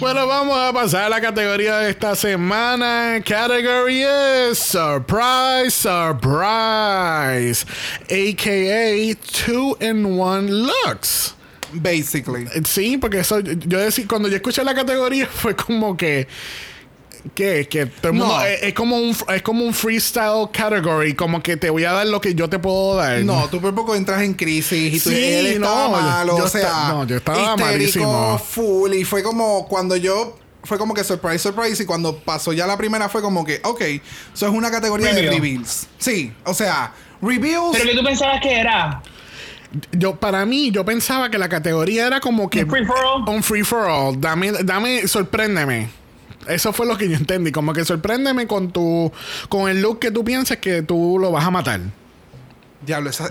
bueno, vamos a pasar a la categoría de esta semana. Category es Surprise, Surprise. AKA Two in One Looks. Basically. Sí, porque eso, yo decía, cuando yo escuché la categoría fue como que que, que todo el mundo No. es, es como un es como un freestyle category, como que te voy a dar lo que yo te puedo dar. No, tú por poco entras en crisis y tú Sí, él estaba no, yo- malo, yo o sea, esta- no, yo estaba malísimo. full y fue como cuando yo fue como que surprise surprise y cuando pasó ya la primera fue como que, ok, eso es una categoría de Reveal. reveals. Sí, o sea, reveals Pero que tú pensabas que era Yo, para mí, yo pensaba que la categoría era como que un free for all. un free for all. Dame, dame, sorpréndeme. Eso fue lo que yo entendí. Como que sorpréndeme con tu, con el look que tú piensas que tú lo vas a matar. Diablo, eso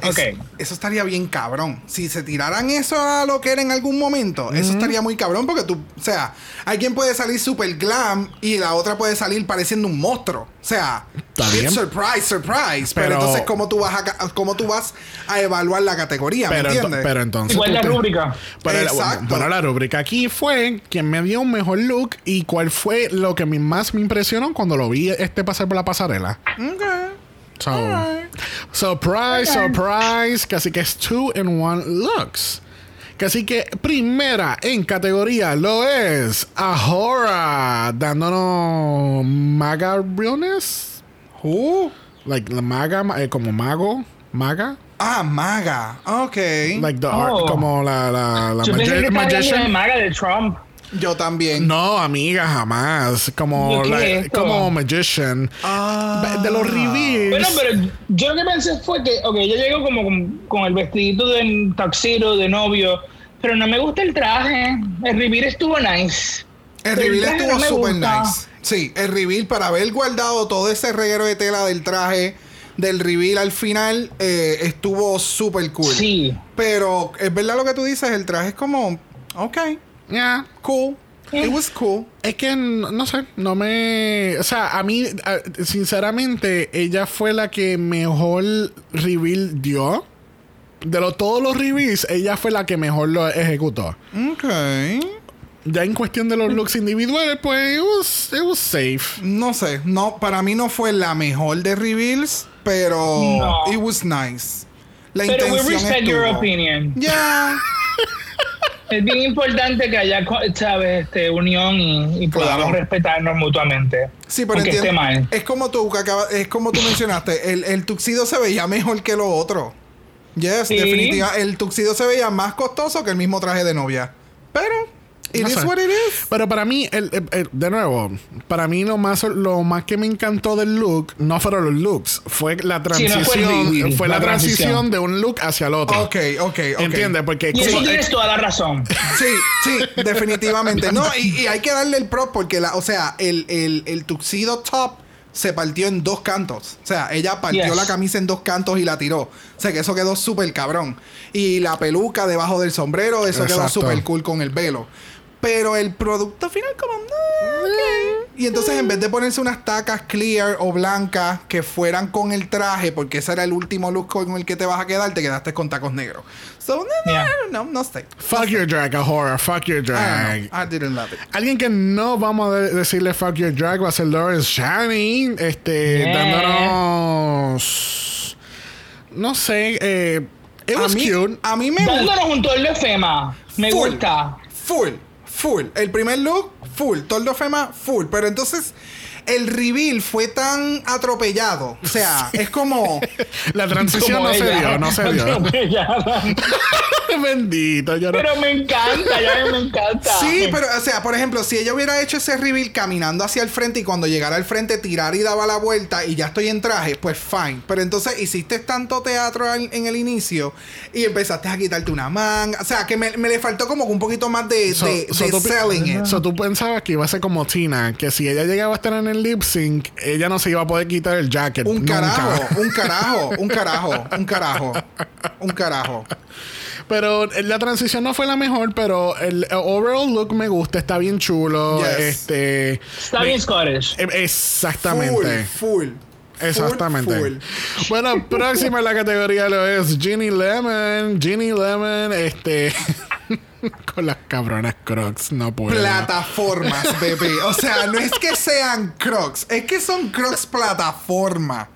estaría bien cabrón. Si se tiraran eso a lo que era en algún momento, eso estaría muy cabrón porque tú, o sea, hay quien puede salir super glam y la otra puede salir pareciendo un monstruo. O sea, Está bien. surprise, surprise. Pero, Pero- entonces, ¿cómo tú, vas a, cómo tú vas a evaluar la categoría? Pero, ¿Me ento- entiendes? pero entonces. Igual la te- rúbrica. Pero la, Exacto. bueno, la rúbrica aquí fue quien me dio un mejor look y cuál fue lo que más me impresionó cuando lo vi este pasar por la pasarela. Ok. So, surprise, surprise. Casi que es two in one looks. Casi que primera en categoría lo es Ahora, dándonos maga realness. Who? Like la maga, eh, como mago, maga. Ah, maga. Ok. Like the Oh. art, como la, la, la magi- magician. maga de Trump. Yo también. No, amiga, jamás. Como, como magician. Ah. De los reveals. Bueno, pero yo lo que pensé fue que, ok, yo llego como con, con el vestidito de tuxedo de novio, pero no me gusta el traje. El reveal estuvo nice. El Pero reveal estuvo no super gusta. nice. Sí, el reveal para haber guardado todo ese reguero de tela del traje del reveal al final eh, estuvo super cool. Sí. Pero es verdad lo que tú dices, el traje es como, ok, Yeah. cool. It was cool. Es que no sé, no me. O sea, a mí, a- sinceramente, ella fue la que mejor reveal dio. De lo, todos los reveals, ella fue la que mejor lo ejecutó. Ok. Ya en cuestión de los looks individuales, pues, it was, it was safe. No sé, no, para mí no fue la mejor de reveals, pero No. it was nice. La Pero we respect your opinion. Ya. Es bien importante que haya, ¿sabes? Este, unión y, y podamos Claro. respetarnos mutuamente. Sí, pero esté entiendo. mal. Es como tú que acaba- es como tú mencionaste, el, el tuxido se veía mejor que lo otro. Yes, Sí. definitiva. El tuxido se veía más costoso que el mismo traje de novia. Pero, it No is sé. what it is. Pero para mí, el- el- el- de nuevo, para mí lo más, lo más que me encantó del look no fueron los looks, fue la Sí, transición, no fue la, la transición. transición. de un look hacia el otro. Ok, ok, ok. ¿Entiendes? Porque Y eso tienes toda la razón. Sí, sí, definitivamente. No, y, y hay que darle el prop porque, la, o sea, el, el, el tuxedo top se partió en dos cantos. O sea, ella partió Yes. la camisa en dos cantos y la tiró. O sea, que eso quedó súper cabrón. Y la peluca debajo del sombrero, eso quedó súper cool con el velo. Pero el producto final como... no, ok. Y entonces en vez de ponerse unas tacas clear o blancas que fueran con el traje, porque ese era el último look con el que te vas a quedar, te quedaste con tacos negros. So, no, no, Yeah. I don't know, no sé. Fuck your drag, Ahora, fuck your I drag. know. I didn't love it. Alguien que no vamos a de- decirle fuck your drag va a ser Lawrence Shani, este, Yeah. dándonos, no sé, eh, It a was mí, cute. A mí me gusta. Dándonos un de fema. Me Full. gusta. Full, full. El primer look, full. Tordo Fema, full. Pero entonces, el reveal fue tan atropellado. O sea, es como. La transición Como no se dio, no se dio. Atropellada. Bendito, yo no. Pero me encanta, ya me encanta. Sí, pero, o sea, por ejemplo, si ella hubiera hecho ese reveal caminando hacia el frente y cuando llegara al frente tirar y daba la vuelta y ya estoy en traje, pues fine. Pero entonces hiciste tanto teatro en el inicio y empezaste a quitarte una manga. O sea, que me, me le faltó como un poquito más de, So- de, so de tú pi- selling it. So tú pensabas que iba a ser como Tina, que si ella llegaba a estar en el lip sync, ella no se iba a poder quitar el jacket. Un nunca. carajo, un carajo, un carajo, un carajo, un carajo. Pero eh, la transición no fue la mejor, pero el overall look me gusta, está bien chulo. Yes. Este. Está bien Scottish. eh, Exactamente. Full, full. Exactamente. Full, Bueno, próxima en la categoría lo es Ginny Lemon. Ginny Lemon, este. con las cabronas crocs, no puedo. Plataformas, bebé. O sea, no es que sean crocs, es que son crocs plataforma.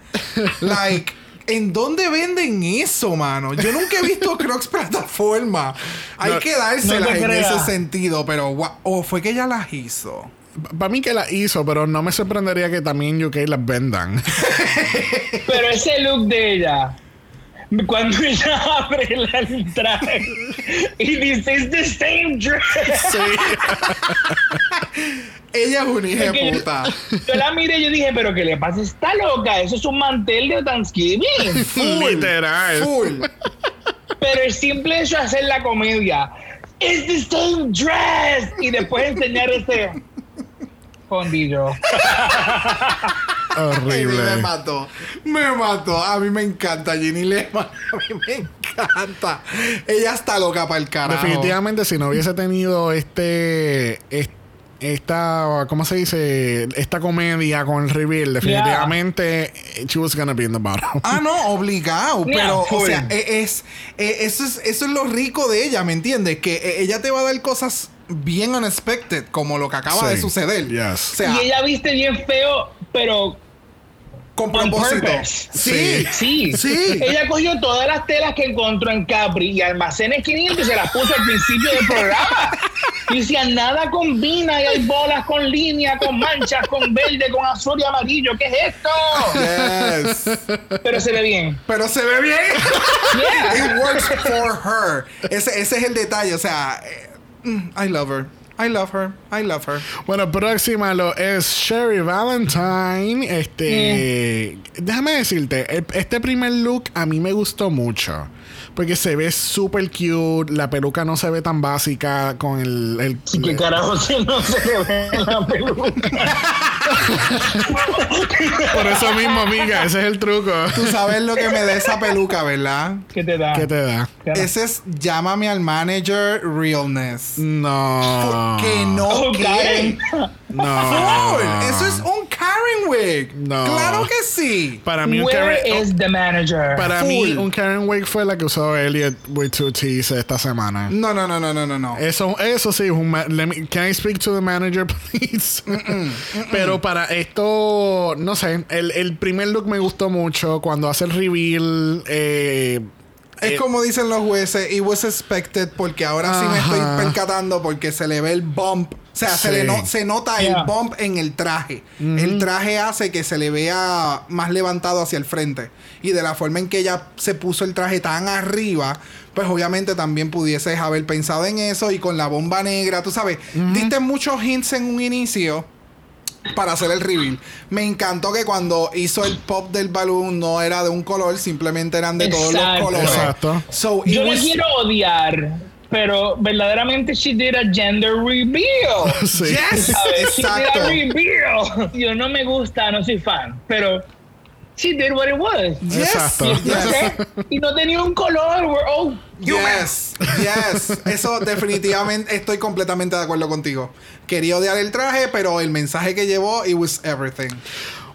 Like, ¿en dónde venden eso, mano? Yo nunca he visto crocs plataforma. Hay No, que dárselas no en ese sentido, pero o fue que ella las hizo. Para mí que la hizo, pero no me sorprendería que también UK las vendan. Pero ese look de ella, cuando ella abre la- el traje y dice, it's the same dress. sí. Ella es una hija de yo- puta. Yo la miré y yo dije, pero ¿qué le pasa? Está loca, eso es un mantel de Thanksgiving. Literal. Full. Pero el simple hecho de hacer la comedia, it's the same dress. Y después enseñar ese fondillo. Ginny me Horrible. mató. Me mató. A mí me encanta Ginny Lehman. A mí me encanta. Ella está loca para el carajo. Definitivamente, si no hubiese tenido este. es- esta, ¿cómo se dice? Esta comedia con el reveal, definitivamente, she was gonna be in the bottom. Ah, no, obligado. Yeah, pero, o sea, e- es, e- eso es, eso es lo rico de ella, ¿me entiendes? Que e- ella te va a dar cosas bien unexpected, como lo que acaba Sí. de suceder. Yes. O sea, y ella viste bien feo, pero con on propósito. Sí. Sí. Sí. Ella cogió todas las telas que encontró en Capri y almacenes 500 y se las puso al principio del programa. Y decía, nada combina y hay bolas con línea, con manchas, con verde, con azul y amarillo. ¿Qué es esto? Yes. Pero se ve bien. Pero se ve bien. Yeah. It works for her. Ese, ese es el detalle. O sea, eh, I love her. I love her. I love her. Bueno, próxima lo es Sherry Valentine. Este. Déjame decirte, el- este primer look a mí me gustó mucho. Porque se ve súper cute. La peluca no se ve tan básica con el. el- ¿Y qué carajo si no se le ve la peluca? por eso mismo, amiga, ese es el truco. Tú sabes lo que me da esa peluca, ¿verdad? ¿Qué te da? ¿Qué te da? Ese es llámame al manager realness. No. Que no, Oh, ¿qué? Karen. No. Eso es un Karen wig. No. Claro que sí. Para mí, un Where Karen, is the manager? para Full. mí, un Karen Wake fue la que usó Elliot with two T's esta semana. No, no, no, no, no, no, no. Eso, eso sí, un let me- can I speak to the manager, please? Pero para esto, no sé, el, el primer look me gustó mucho. Cuando hace el reveal, eh, Es eh, como dicen los jueces, it was expected, porque ahora sí me estoy percatando porque se le ve el bump. O sea, se, le no- se nota Yeah. el bump en el traje. El traje hace que se le vea más levantado hacia el frente. Y de la forma en que ella se puso el traje tan arriba, pues obviamente también pudieses haber pensado en eso. Y con la bomba negra, tú sabes, diste muchos hints en un inicio para hacer el reveal. Me encantó que cuando hizo el pop del balón no era de un color, simplemente eran de todos los colores. Exacto. So, Yo le was- quiero odiar, pero verdaderamente she did a gender reveal. sí. Yes, ¿Sabes? She did a exacto. reveal. Yo no me gusta, no soy fan, pero she did what it was. Yes, Exacto. Y, yes, y no tenía un color. We're all yes, yes. Eso definitivamente estoy completamente de acuerdo contigo. Quería odiar el traje, pero el mensaje que llevó, it was everything.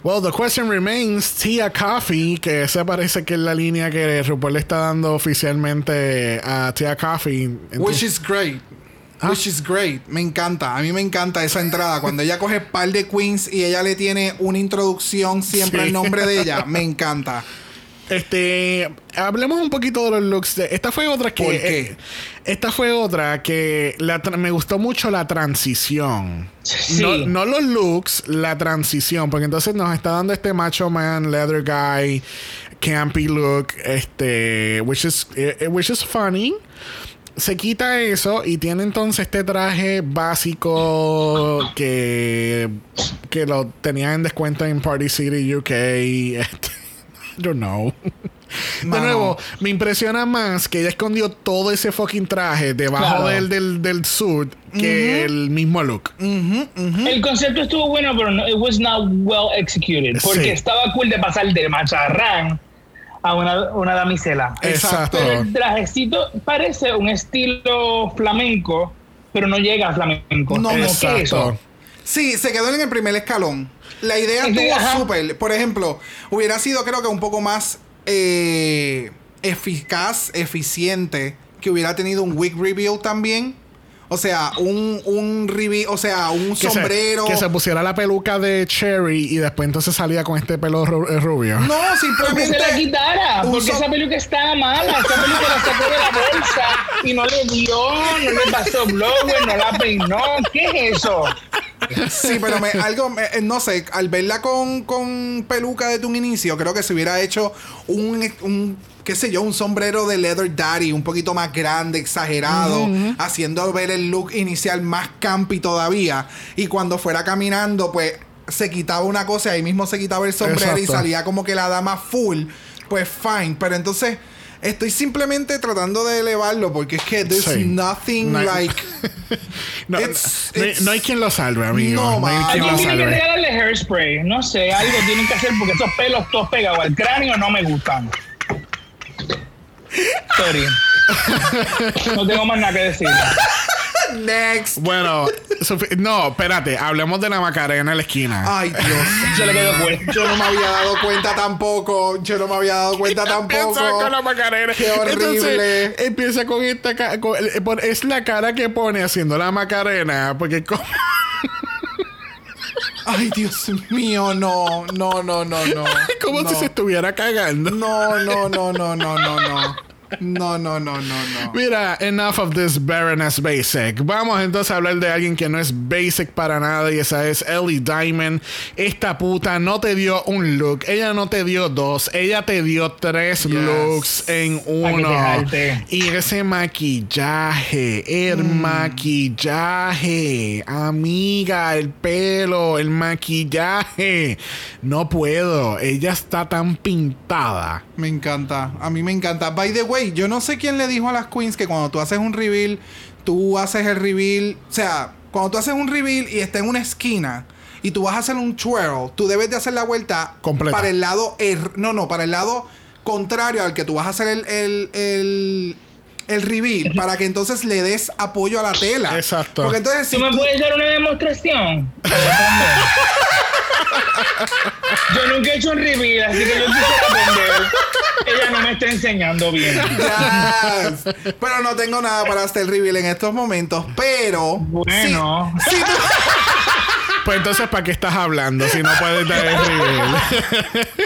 Well, the question remains, Tia Coffee, que esa parece que es la línea que RuPaul le está dando oficialmente a Tia Coffee. Which is great. Ah. Which is great. Me encanta. A mí me encanta esa entrada. Cuando ella coge par de queens y ella le tiene una introducción siempre Sí. al nombre de ella. Me encanta. Este, hablemos un poquito de los looks. De, esta fue otra que. ¿Por qué? eh, esta fue otra que la me gustó mucho la transición. Sí. No, no los looks, la transición. Porque entonces nos está dando este macho man, leather guy, campy look, este, which is, eh, which is funny. Se quita eso y tiene entonces este traje básico que, que lo tenía en descuento en Party City UK. Este, don't know. De Mano. nuevo, me impresiona más que ella escondió todo ese fucking traje debajo Claro. del, del, del suit que el mismo look. El concepto estuvo bueno, pero no, it was not well executed. Porque Sí. estaba cool de pasar de macharrán a una, una damisela. Exacto. Pero el trajecito parece un estilo flamenco, pero no llega a flamenco. No, ¿Qué es Exacto. eso? Sí, se quedó en el primer escalón. La idea estuvo súper. Por ejemplo, hubiera sido creo que un poco más eh, eficaz, eficiente, que hubiera tenido un wig reveal también. O sea, un, un reveal, o sea, un Que se- sombrero. que se pusiera la peluca de Cherry y después entonces salía con este pelo ru- eh, rubio. No, simplemente. se la quitara, porque esa peluca estaba mala, esa peluca la sacó de la bolsa y no le dio, no le pasó blower, no la peinó, ¿qué es eso? Sí, pero me, algo, me- eh, no sé, al verla con, con peluca desde un inicio, creo que se hubiera hecho un, un, qué sé yo, un sombrero de leather daddy, un poquito más grande, exagerado, haciendo ver el look inicial más campy todavía. Y cuando fuera caminando, pues se quitaba una cosa y ahí mismo se quitaba el sombrero y salía como que la dama full, pues fine. Pero entonces... Estoy simplemente tratando de elevarlo porque es que there's Sí. nothing No like No, It's- no it's- no hay quien lo salve, amigo. No, No, hay quien lo tiene que salve. regalarle hairspray, no sé, algo tienen que hacer porque esos pelos todos pegados al cráneo no me gustan. Sorry. No tengo más nada que decir. Next. Bueno, no, espérate, hablemos de la Macarena en la esquina. Ay, Dios. Le. Yo no me había dado cuenta tampoco. Yo no me había dado cuenta tampoco. Empieza con la Macarena. Qué horrible. Entonces, empieza con esta con- eh, es la cara que pone haciendo la Macarena, porque como- Ay, Dios mío, no, no, no, no, no. como no. si se estuviera cagando. No, no, no, no, no, no, no. No, no, no, no, no. Mira, enough of this Baroness Basic. Vamos entonces a hablar de alguien que no es basic para nada y esa es Ellie Diamond. Esta puta no te dio un look, ella no te dio dos, ella te dio tres looks en uno. Y ese maquillaje, el maquillaje, amiga, el pelo, el maquillaje. No puedo, ella está tan pintada. Me encanta. A mí me encanta. By the way, yo no sé quién le dijo a las queens que cuando tú haces un reveal, tú haces el reveal. O sea, cuando tú haces un reveal y está en una esquina y tú vas a hacer un twirl, tú debes de hacer la vuelta Completa. para el lado. er- no, no, para el lado contrario al que tú vas a hacer el. el, el el reveal para que entonces le des apoyo a la tela. Exacto. Porque entonces si ¿Tú me tú- puedes dar una demostración? Yo nunca he hecho un reveal, así que yo quisiera aprender. Ella no me está enseñando bien. Yes. Pero no tengo nada para hacer el reveal en estos momentos. Pero. Bueno. si- si tú- Pues entonces, ¿para qué estás hablando si no puedes dar el reveal?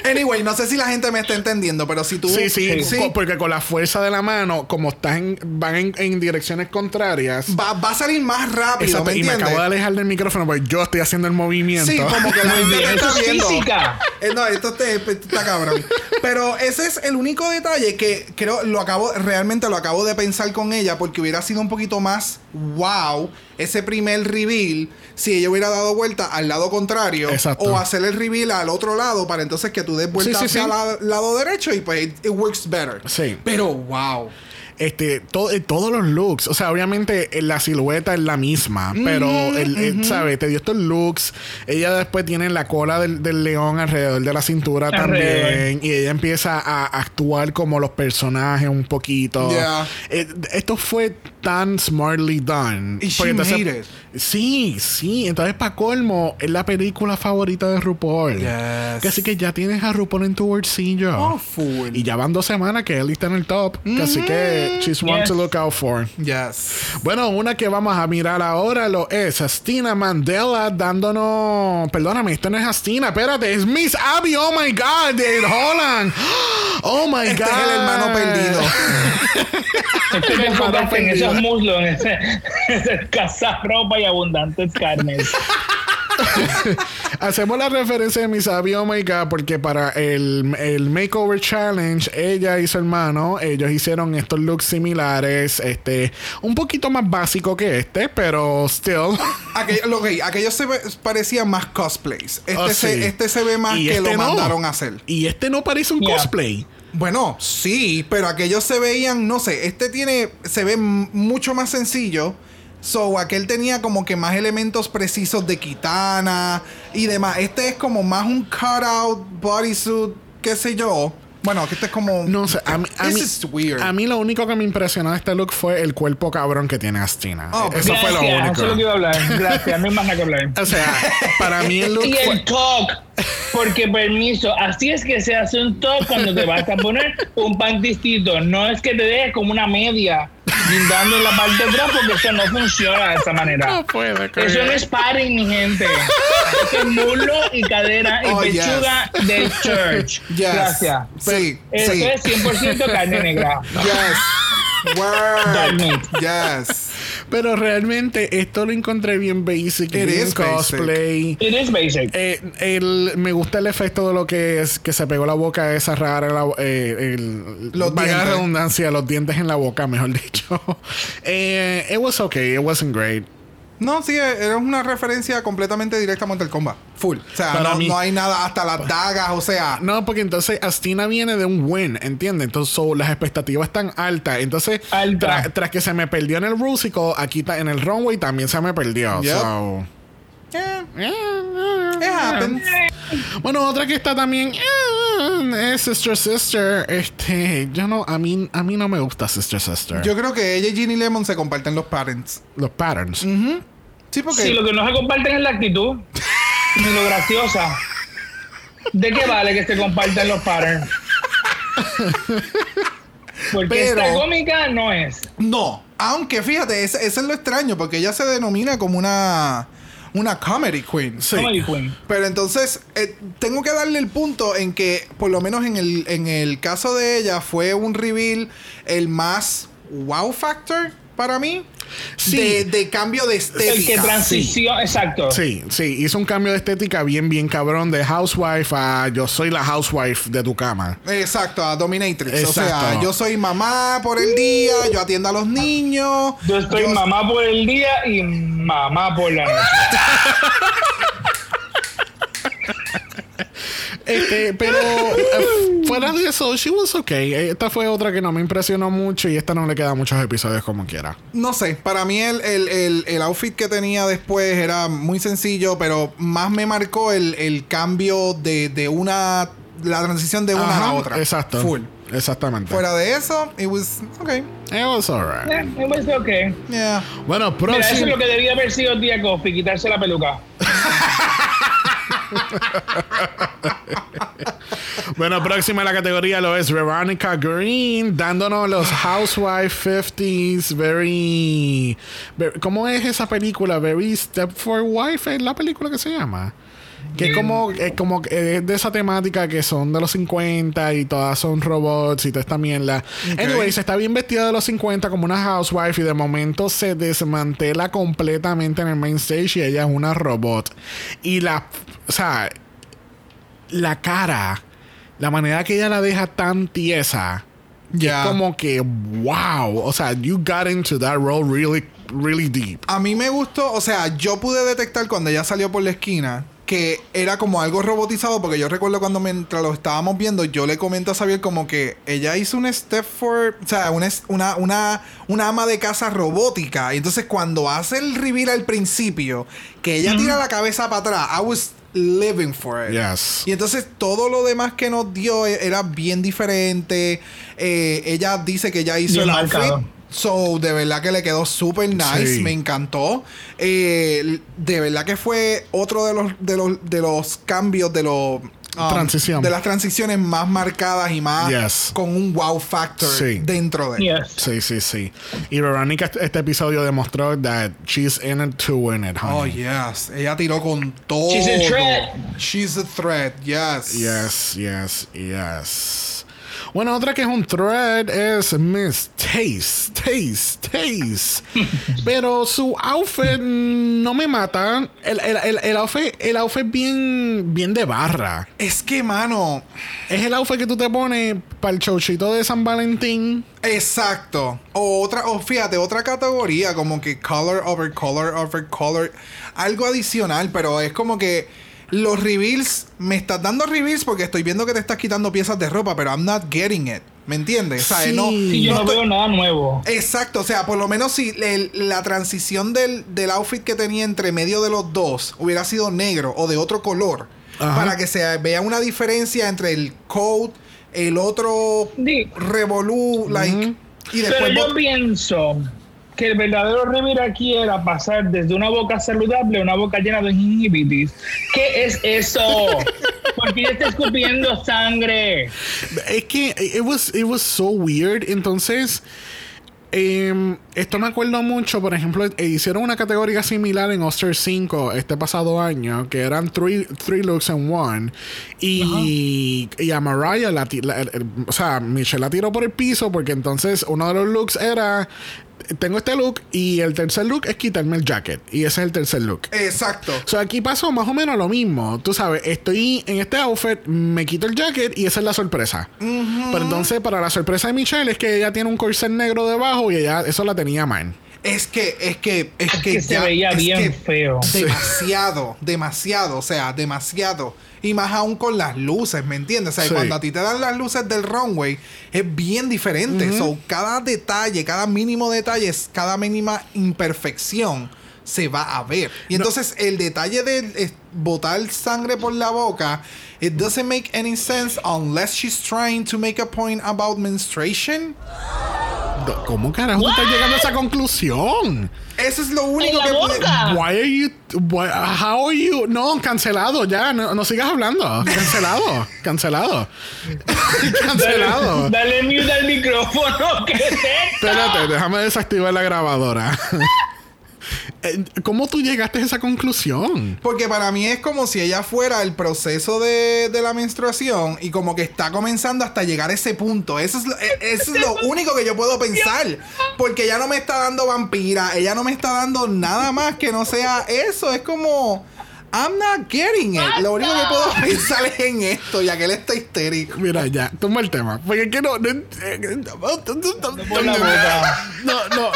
Anyway, no sé si la gente me está entendiendo, pero si tú. Sí, sí, sí, porque con la fuerza de la mano, como estás en- van en, en direcciones contrarias. Va, va a salir más rápido, Exacto, ¿me y me acabo de alejar del micrófono porque yo estoy haciendo el movimiento. Sí, como que la gente te está es viendo. física. Eh, no, esto, te- esto está cabrón. Pero ese es el único detalle que creo lo acabo, realmente lo acabo de pensar con ella porque hubiera sido un poquito más wow ese primer reveal si ella hubiera dado vuelta al lado contrario Exacto. o hacer el reveal al otro lado para entonces que tú des vuelta Sí, sí, hacia sí. la- lado derecho y pues it, it works better. Sí. Pero wow. Este, to- eh, todos los looks. O sea, obviamente eh, la silueta es la misma, pero el, el- ¿sabes? Te dio estos looks. Ella después tiene la cola del, del león alrededor de la cintura Alrededor. también. Y ella empieza a actuar como los personajes un poquito. Yeah. Eh, esto fue tan smartly done. Y she Porque entonces- made it. Sí, sí. Entonces, para colmo, es la película favorita de RuPaul. Yes. Así que ya tienes a RuPaul en tu bolsillo. Oh, full. Y ya van dos semanas que él está en el top. Así que she's one Yes. to look out for. Yes. Bueno, una que vamos a mirar ahora lo es Astina Mandela dándonos. Perdóname, esto no es Astina, espérate, es Miss Abby, oh my god, de Holland. Oh my Este god. es el hermano perdido. Es que te Hermano enfocaste en perdido. esos muslos, en ese, esa escasa ropa y abundantes carnes. Hacemos la referencia de mi sabio, oh my god, porque para el, el Makeover Challenge, ella y su hermano, ellos hicieron estos looks similares, este, un poquito más básico que este, pero still. Aquello, aquellos se ve- parecían más cosplays. Este, Oh, se, este se ve más Y que este lo no. mandaron a hacer. Y este no parece un Yeah. cosplay. Bueno, sí, pero aquellos se veían, no sé, este tiene, se ve mucho más sencillo. So, aquel tenía como que más elementos precisos de kitana y demás. Este es como más un cutout, bodysuit, qué sé yo. Bueno, que este es como... No sé, a mí, a This mí, is weird. a mí lo único que me impresionó de este look fue el cuerpo cabrón que tiene Astina. Oh, Eso fue lo único. Eso es lo que iba a hablar. Gracias, no hay más nada que hablar. O sea, para mí el look Y fue... el talk. Porque permiso, así es que se hace un talk cuando te vas a poner un panticito. No es que te dejes como una media guindando en la parte de atrás porque eso no funciona de esa manera. No puede, Eso no es padding, mi gente. Eso es muslo y cadera y Oh, yes. pechuga de church. Yes. Gracias. Sí, Eso sí. es 100% carne negra. Yes. Word. Yes. Pero realmente esto lo encontré bien basic, It bien is basic. cosplay. It is basic. Eh, el- me gusta el efecto de lo que es que se pegó la boca esa rara, la- eh, el, Los dientes. redundancia, los dientes en la boca, mejor dicho. Eh, it was okay, it wasn't great. No, sí, era una referencia completamente directa a Mortal Kombat. Full. O sea, no, mí- no hay nada, hasta las dagas, o sea. No, porque entonces Astina viene de un win, ¿entiendes? Entonces so, las expectativas están altas. Entonces, Alta. tra- tras que se me perdió en el Rusical, aquí en el runway también se me perdió. Yep. So, eh, eh, it happens. Bueno, otra que está también eh, es Sister Sister. Este, yo no, a mí, a mí no me gusta Sister Sister. Yo creo que ella y Ginny Lemon se comparten los parents. Los patterns. Sí, porque. Si lo que no se comparten es la actitud, ni lo graciosa. ¿De qué vale que se compartan los patterns? Porque Pero- esta cómica no es. No. Aunque fíjate, ese es lo extraño, porque ella se denomina como una. Una comedy queen. Sí. Comedy Queen. Pero entonces, eh, tengo que darle el punto en que, por lo menos en el, en el caso de ella, fue un reveal el más wow factor para mí. Sí. De, de cambio de El que estética. transición, exacto. Sí, sí, hizo un cambio de estética bien, bien cabrón de housewife a yo soy la housewife de tu cama. Exacto, a Dominatrix. O sea, yo soy mamá por el día, yo atiendo a los niños. Yo estoy yo- mamá por el día y mamá por la noche. Este, pero eh, fuera de eso, she was okay. Esta fue otra que no me impresionó mucho y esta no le queda muchos episodios como quiera. No sé, para mí el, el, el, el outfit que tenía después era muy sencillo, pero más me marcó el, el cambio de, de una. La transición de una a la Ajá, otra. Exacto. Full. Exactamente. Fuera de eso, it was okay. It was alright. Eh, it was okay. Yeah. Bueno, Mira, eso es próximo. lo que debía haber sido Tía Coffee, quitarse la peluca. Bueno, próxima en la categoría lo es Veronica Green, dándonos los Housewife 50s, very, ¿Cómo es esa película? Very Step for Wife es la película que se llama. Que es como, es como que es de esa temática que son de los 50 y todas son robots y toda esta mierda. Ok. Anyways, está bien vestida de los 50 como una housewife y de momento se desmantela completamente en el main stage y ella es una robot. Y la, o sea, la cara, la manera que ella la deja tan tiesa, Ya. es como que wow, o sea, you got into that role really, really deep. A mí me gustó, o sea, yo pude detectar cuando ella salió por la esquina que era como algo robotizado, porque yo recuerdo cuando mientras lo estábamos viendo, yo le comento a Xavier como que ella hizo un step for, o sea, una, una, una, una ama de casa robótica. Y entonces cuando hace el reveal al principio, que ella tira la cabeza para atrás, I was living for it. Yes. Y entonces todo lo demás que nos dio e- era bien diferente. Eh, ella dice que ella hizo Bien el outfit. marcado. So, de verdad que le quedó súper nice, Sí. me encantó. Eh, de verdad que fue otro de los, de los, de los cambios de los... um, Transición. De las transiciones más marcadas y más Yes. con un wow factor Sí. dentro de Yes. Sí, sí, sí. Y Veronica este- este episodio demostró that she's in it to win it, Oh, honey. yes. Ella tiró con todo. She's a threat. She's a threat, yes. Yes, yes, yes. Bueno, otra que es un thread es Miss Taste, Taste, Taste. Pero su outfit no me mata. El, el, el, el outfit, el outfit bien, bien de barra. Es que, mano. Es el outfit que tú te pones para el showchito de San Valentín. Exacto. O otra, o fíjate, otra categoría, como que color over color over color. Algo adicional, pero es como que los reveals, me estás dando reveals porque estoy viendo que te estás quitando piezas de ropa, pero I'm not getting it. ¿Me entiendes? O sea, Sí. no, Y yo no, estoy- veo nada nuevo. Exacto, o sea, por lo menos si el- la transición del, del outfit que tenía entre medio de los dos hubiera sido negro o de otro color, Ajá. para que se vea una diferencia entre el coat, el otro Di- revolú, like, y Pero después yo bot- pienso que el verdadero reveal aquí era pasar desde una boca saludable a una boca llena de gingivitis. ¿Qué es eso? Porque ella está escupiendo sangre. Es que it was, it was so weird. Entonces, em, esto me acuerdo mucho. Por ejemplo, eh, hicieron una categoría similar en Oster 5 este pasado año, que eran three, three looks in one. Y, y a Mariah, la, la- el- o sea, Michelle la tiró por el piso porque entonces uno de los looks era. Tengo este look y el tercer look es quitarme el jacket. Y ese es el tercer look. Exacto. O sea, aquí pasó más o menos lo mismo. Tú sabes, estoy en este outfit, me quito el jacket y esa es la sorpresa. Pero entonces, para la sorpresa de Michelle es que ella tiene un corset negro debajo y ella eso la tenía mal. Es que, es que, es, Es que, que se ya- veía es bien que feo. Demasiado, demasiado, o sea, demasiado. Y más aún con las luces, ¿me entiendes? O sea, Sí. cuando a ti te dan las luces del runway, es bien diferente. So, cada detalle, cada mínimo detalle, cada mínima imperfección se va a ver. Y entonces el detalle de eh, botar sangre por la boca, it doesn't make any sense unless she's trying to make a point about menstruation. ¿Cómo carajo estás llegando a esa conclusión? Eso es lo único la que puede- boca. Why are you why- how are you no cancelado ya no, no sigas hablando cancelado cancelado cancelado Dale mute al micrófono. ¿Qué es espérate déjame desactivar la grabadora ¿Cómo tú llegaste a esa conclusión? Porque para mí es como si ella fuera el proceso de, de la menstruación y como que está comenzando hasta llegar a ese punto. Eso es, lo, eh, eso es lo único que yo puedo pensar. Porque ella no me está dando vampira, ella no me está dando nada más que no sea eso. Es como... I'm not getting it. Lo único que puedo pensar es en esto, ya que él está histérico. Mira, ya, toma el tema. Porque es que no. No, eh, la boca. no. no.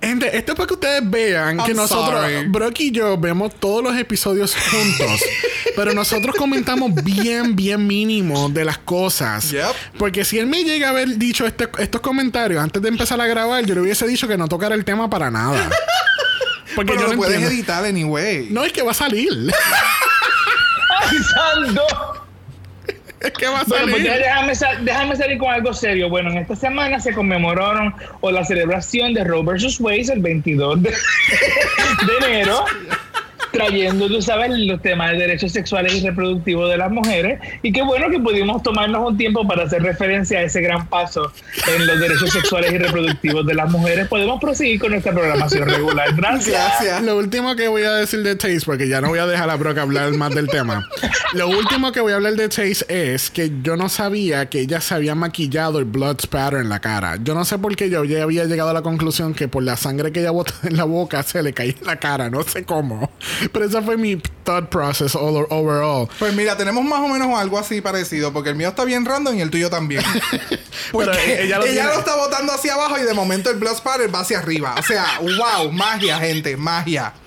Gente, esto es para que ustedes vean que nosotros, sorry. Brock y yo, vemos todos los episodios juntos. pero nosotros comentamos bien, bien mínimo de las cosas. Yep. Porque si él me llega a haber dicho este- estos comentarios antes de empezar a grabar, yo le hubiese dicho que no tocara el tema para nada. Porque Pero yo lo no puedes entiendo. editar anyway. No, es que va a salir. ¡Ay, santo! que va a Bueno, pues salir. ya déjame, sal- déjame salir con algo serio. Bueno, en esta semana se conmemoraron o la celebración de Roe vs. Wade el 22 de, de enero, trayendo, tú sabes, los temas de derechos sexuales y reproductivos de las mujeres. Y qué bueno que pudimos tomarnos un tiempo para hacer referencia a ese gran paso en los derechos sexuales y reproductivos de las mujeres. Podemos proseguir con nuestra programación regular. Gracias. Gracias. Lo último que voy a decir de Taste, porque ya no voy a dejar a Brock hablar más del tema. Lo último que voy a hablar de Taste es que yo no sabía que ella se había maquillado el blood spatter en la cara. Yo no sé por qué yo ya había llegado a la conclusión que por la sangre que ella bota en la boca se le caía en la cara. No sé cómo. Pero esa fue mi thought process all- overall. Pues mira, tenemos más o menos algo así parecido, porque el mío está bien random y el tuyo también. Porque Pero ella ella, lo está botando hacia abajo y de momento el blood spatter va hacia arriba. O sea, wow, magia, gente, magia.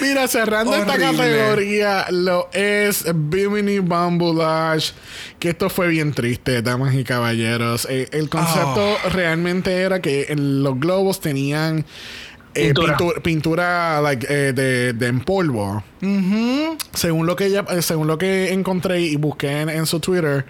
Mira, cerrando esta categoría, lo es Bimini Bambulash. Que esto fue bien triste, damas y caballeros. Eh, el concepto Ah. realmente era que los globos tenían eh, Pintura. pintura, pintura, like, eh, de, de en polvo. Según lo que ella, eh, según lo que encontré y busqué en, en su Twitter,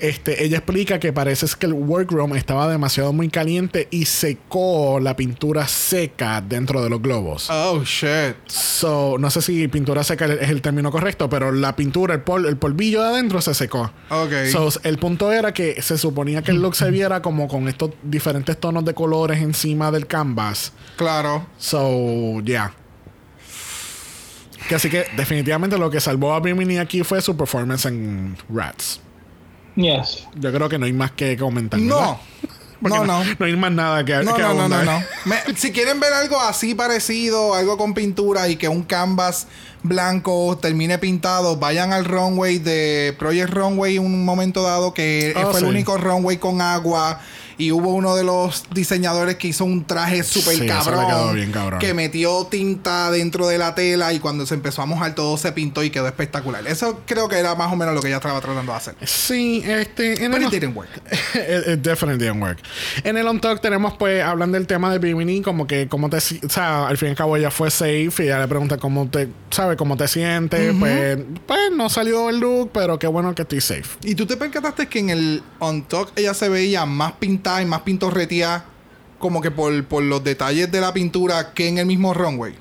este, ella explica que parece que el workroom estaba demasiado muy caliente y secó la pintura seca dentro de los globos. Oh, shit. So, no sé si pintura seca es el término correcto, pero la pintura, el, pol- el polvillo de adentro se secó. Ok. So, el punto era que se suponía que el look se viera como con estos diferentes tonos de colores encima del canvas. Claro. So, yeah. Que así que definitivamente lo que salvó a Bimini aquí fue su performance en Rats. Yes. Yo creo que no hay más que comentar. No. No, no. No hay más nada que, No, que no, no, no, abundar. no. Me- si quieren ver algo así parecido, algo con pintura y que un canvas blanco termine pintado, vayan al runway de Project Runway un momento dado que Oh, fue sí. el único runway con agua y hubo uno de los diseñadores que hizo un traje súper Sí, cabrón, que metió tinta dentro de la tela y cuando se empezó a mojar todo se pintó y quedó espectacular. Eso creo que era más o menos lo que ella estaba tratando de hacer. Sí, este. En But el, it didn't work. it, it definitely didn't work. En el On Talk tenemos, pues, hablan del tema de Bimini, como que, cómo te. O sea, al fin y al cabo ella fue safe y ella le pregunta cómo te. ¿Sabes? ¿Cómo te sientes? Pues, pues, no salió el look, pero qué bueno que estoy safe. ¿Y tú te percataste que en el On Talk ella se veía más pintada y más pintorreteada como que por, por los detalles de la pintura que en el mismo runway?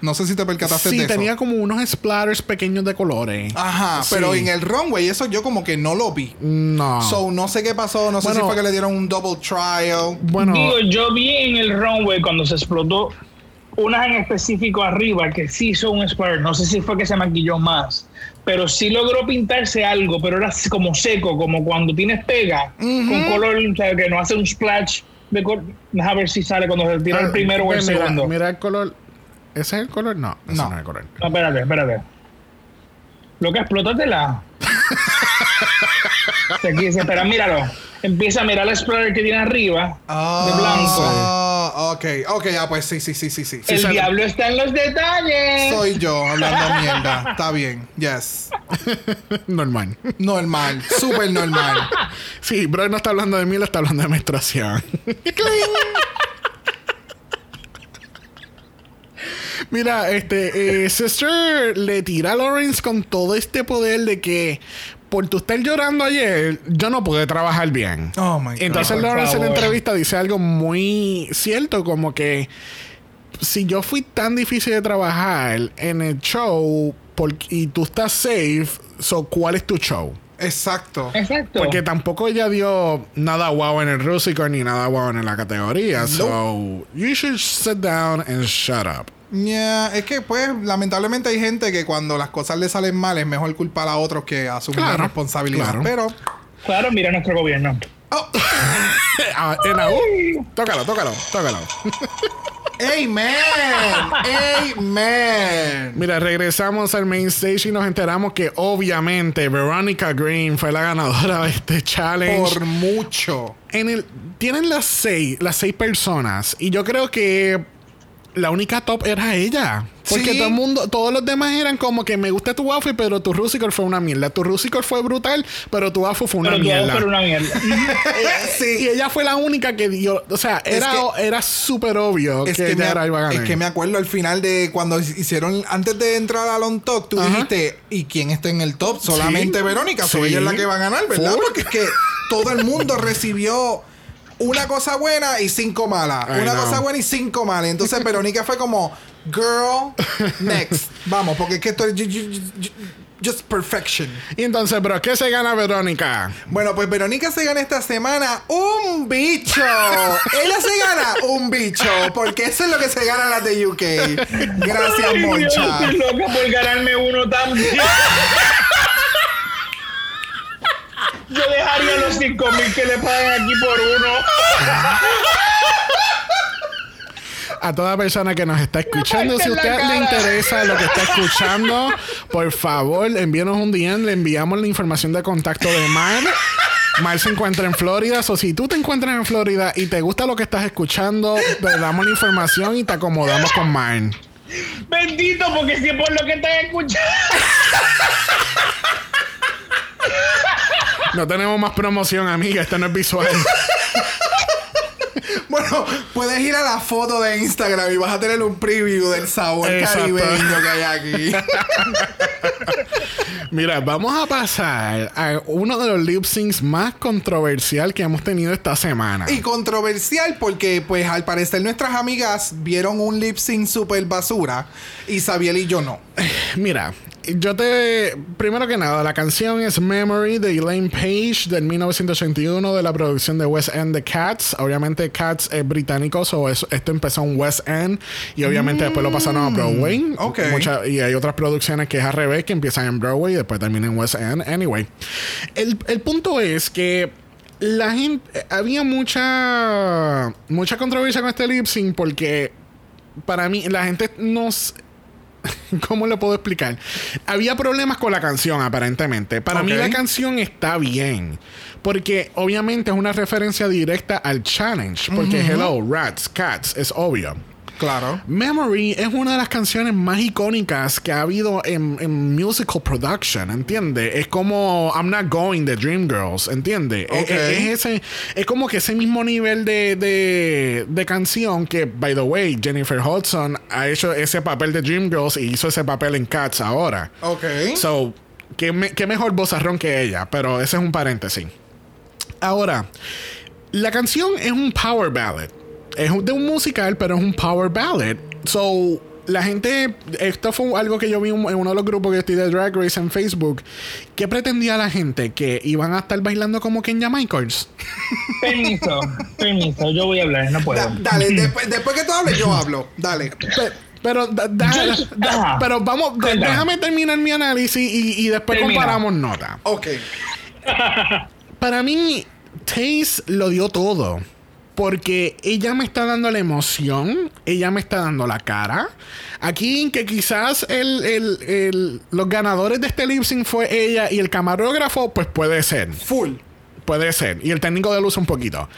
No sé si te percataste Sí, de eso. tenía como unos splatters pequeños de colores. Ajá, Sí. pero en el runway eso yo como que no lo vi. No. So, no sé qué pasó, no sé si fue que le dieron un double trial. bueno, Digo, yo vi en el runway cuando se explotó unas en específico arriba que sí hizo un splatter. No sé si fue que se maquilló más, pero sí logró pintarse algo, pero era como seco, como cuando tienes pega con color, o sea, que no hace un splash de color. Deja ver si sale cuando se tira ah, el primero o el mira, segundo. Mira el color. ¿Ese es el color? No, ese No. no, es el color. No, espérate, espérate. Lo que explótatela. Aquí dice, espera, míralo. Empieza a mirar el splatter que tiene arriba, de blanco. Ah, ok, ok, ah, pues sí, sí, sí, sí, sí. El diablo está en los detalles. Soy yo hablando mierda. Está bien, yes. Normal. Normal, súper normal. Sí, bro no está hablando de mí, le está hablando de menstruación. Mira, este, eh, Sister le tira a Lawrence con todo este poder de que por tu estar llorando ayer, yo no pude trabajar bien. Oh my God. Entonces Lawrence en la entrevista dice algo muy cierto, como que si yo fui tan difícil de trabajar en el show por- y tú estás safe, so, ¿cuál es tu show? Exacto. Exacto. Porque tampoco ella dio nada guau en el Rusical ni nada guau en la categoría. So, you should sit down and shut up. Yeah, es que pues lamentablemente hay gente que cuando las cosas le salen mal es mejor culpar a otros que asumir la Claro, responsabilidad. claro. Pero Claro, mira nuestro gobierno. oh, Ah, en la U, tócalo, tócalo, tócalo. Amen. Amen. Mira, regresamos al main stage y nos enteramos que obviamente Veronica Green fue la ganadora de este challenge. Por mucho. En el, tienen las seis, las seis personas. Y yo creo que la única top era ella. Porque Sí. todo el mundo, todos los demás eran como que me gusta tu outfit, pero tu Rusical fue una mierda. Tu Rusical fue brutal, pero tu outfit fue una Pero mierda. pero una mierda. Y ella fue la única que dio. O sea, era, que- era súper obvio Es que, que, ella me, era iba a ganar. es que me acuerdo al final de cuando hicieron, antes de entrar al on top, tú Ajá. dijiste, ¿y quién está en el top? Solamente Sí. Verónica, so Sí. ella es la que va a ganar, ¿verdad? Full. Porque es que todo el mundo recibió una cosa buena y cinco malas. I una know. cosa buena y cinco malas. Entonces Verónica fue como, girl, next. Vamos, porque es que esto es ju- ju- ju- just perfection. Y entonces, bro, ¿qué se gana Verónica? Bueno, pues Verónica se gana esta semana un bicho. Ella se gana un bicho, porque eso es lo que se gana las de UK. Gracias, Ay, Dios, Moncha. Estoy loca por ganarme uno también. Yo dejaría los 5 mil que le pagan aquí por uno. A toda persona que nos está escuchando, si a usted le interesa lo que está escuchando, por favor, envíenos un DM, le enviamos la información de contacto de Mar. Mar se encuentra en Florida, o si tú te encuentras en Florida y te gusta lo que estás escuchando, te damos la información y te acomodamos con Mar. Bendito, porque si es por lo que estás escuchando. No tenemos más promoción, amiga, esto no es visual. Bueno, puedes ir a la foto de Instagram y vas a tener un preview del sabor Exacto. caribeño que hay aquí. Mira, vamos a pasar a uno de los lip syncs más controversial que hemos tenido esta semana. Y controversial porque, pues, al parecer nuestras amigas vieron un lip sync super basura y Sabiel y yo no. Mira, yo te. Primero que nada, la canción es Memory de Elaine Page del 1981 de la producción de West End de Cats. Obviamente, Cats es británico, so esto empezó en West End y obviamente después lo pasaron a Broadway. Mm, ok. Mucha- y hay otras producciones que es al revés, que empiezan en Broadway y después terminan en West End. Anyway, el, el punto es que la gente. Había mucha. Mucha controversia con este lip sync porque para mí la gente nos ¿Cómo lo puedo explicar? Había problemas con la canción, aparentemente. Para mí la canción está bien. Porque obviamente es una referencia directa al challenge. Porque Hello, Rats, Cats, es obvio. Claro. Memory es una de las canciones más icónicas que ha habido en, en musical production, ¿entiendes? Es como I'm Not Going de Dreamgirls, ¿entiendes? Es- Ok. Es, es ese, es como que ese mismo nivel de, de, de canción que, by the way, Jennifer Hudson ha hecho ese papel de Dreamgirls y hizo ese papel en Cats ahora. Ok. So, ¿qué, me- qué mejor vozarrón que ella, pero ese es un paréntesis. Ahora, la canción es un power ballad. Es un- de un musical, pero es un power ballad. So, la gente, esto fue algo que yo vi en uno de los grupos que estoy de Drag Race en Facebook. ¿Qué pretendía la gente? Que iban a estar bailando como Kenya Michaels. Permiso, permiso, yo voy a hablar, no puedo. Da- dale, después, después que tú hables, yo hablo. Dale. Pe- Pero, da- da- Yo- da- ajá. pero vamos, déjame terminar mi análisis y, y después Termina. comparamos nota. Ok. Para mí, Taze lo dio todo. Porque ella me está dando la emoción, ella me está dando la cara. Aquí que quizás el, el- el- los ganadores de este lip sync fue ella y el camarógrafo, pues puede ser. Full. Puede ser. Y el técnico de luz un poquito.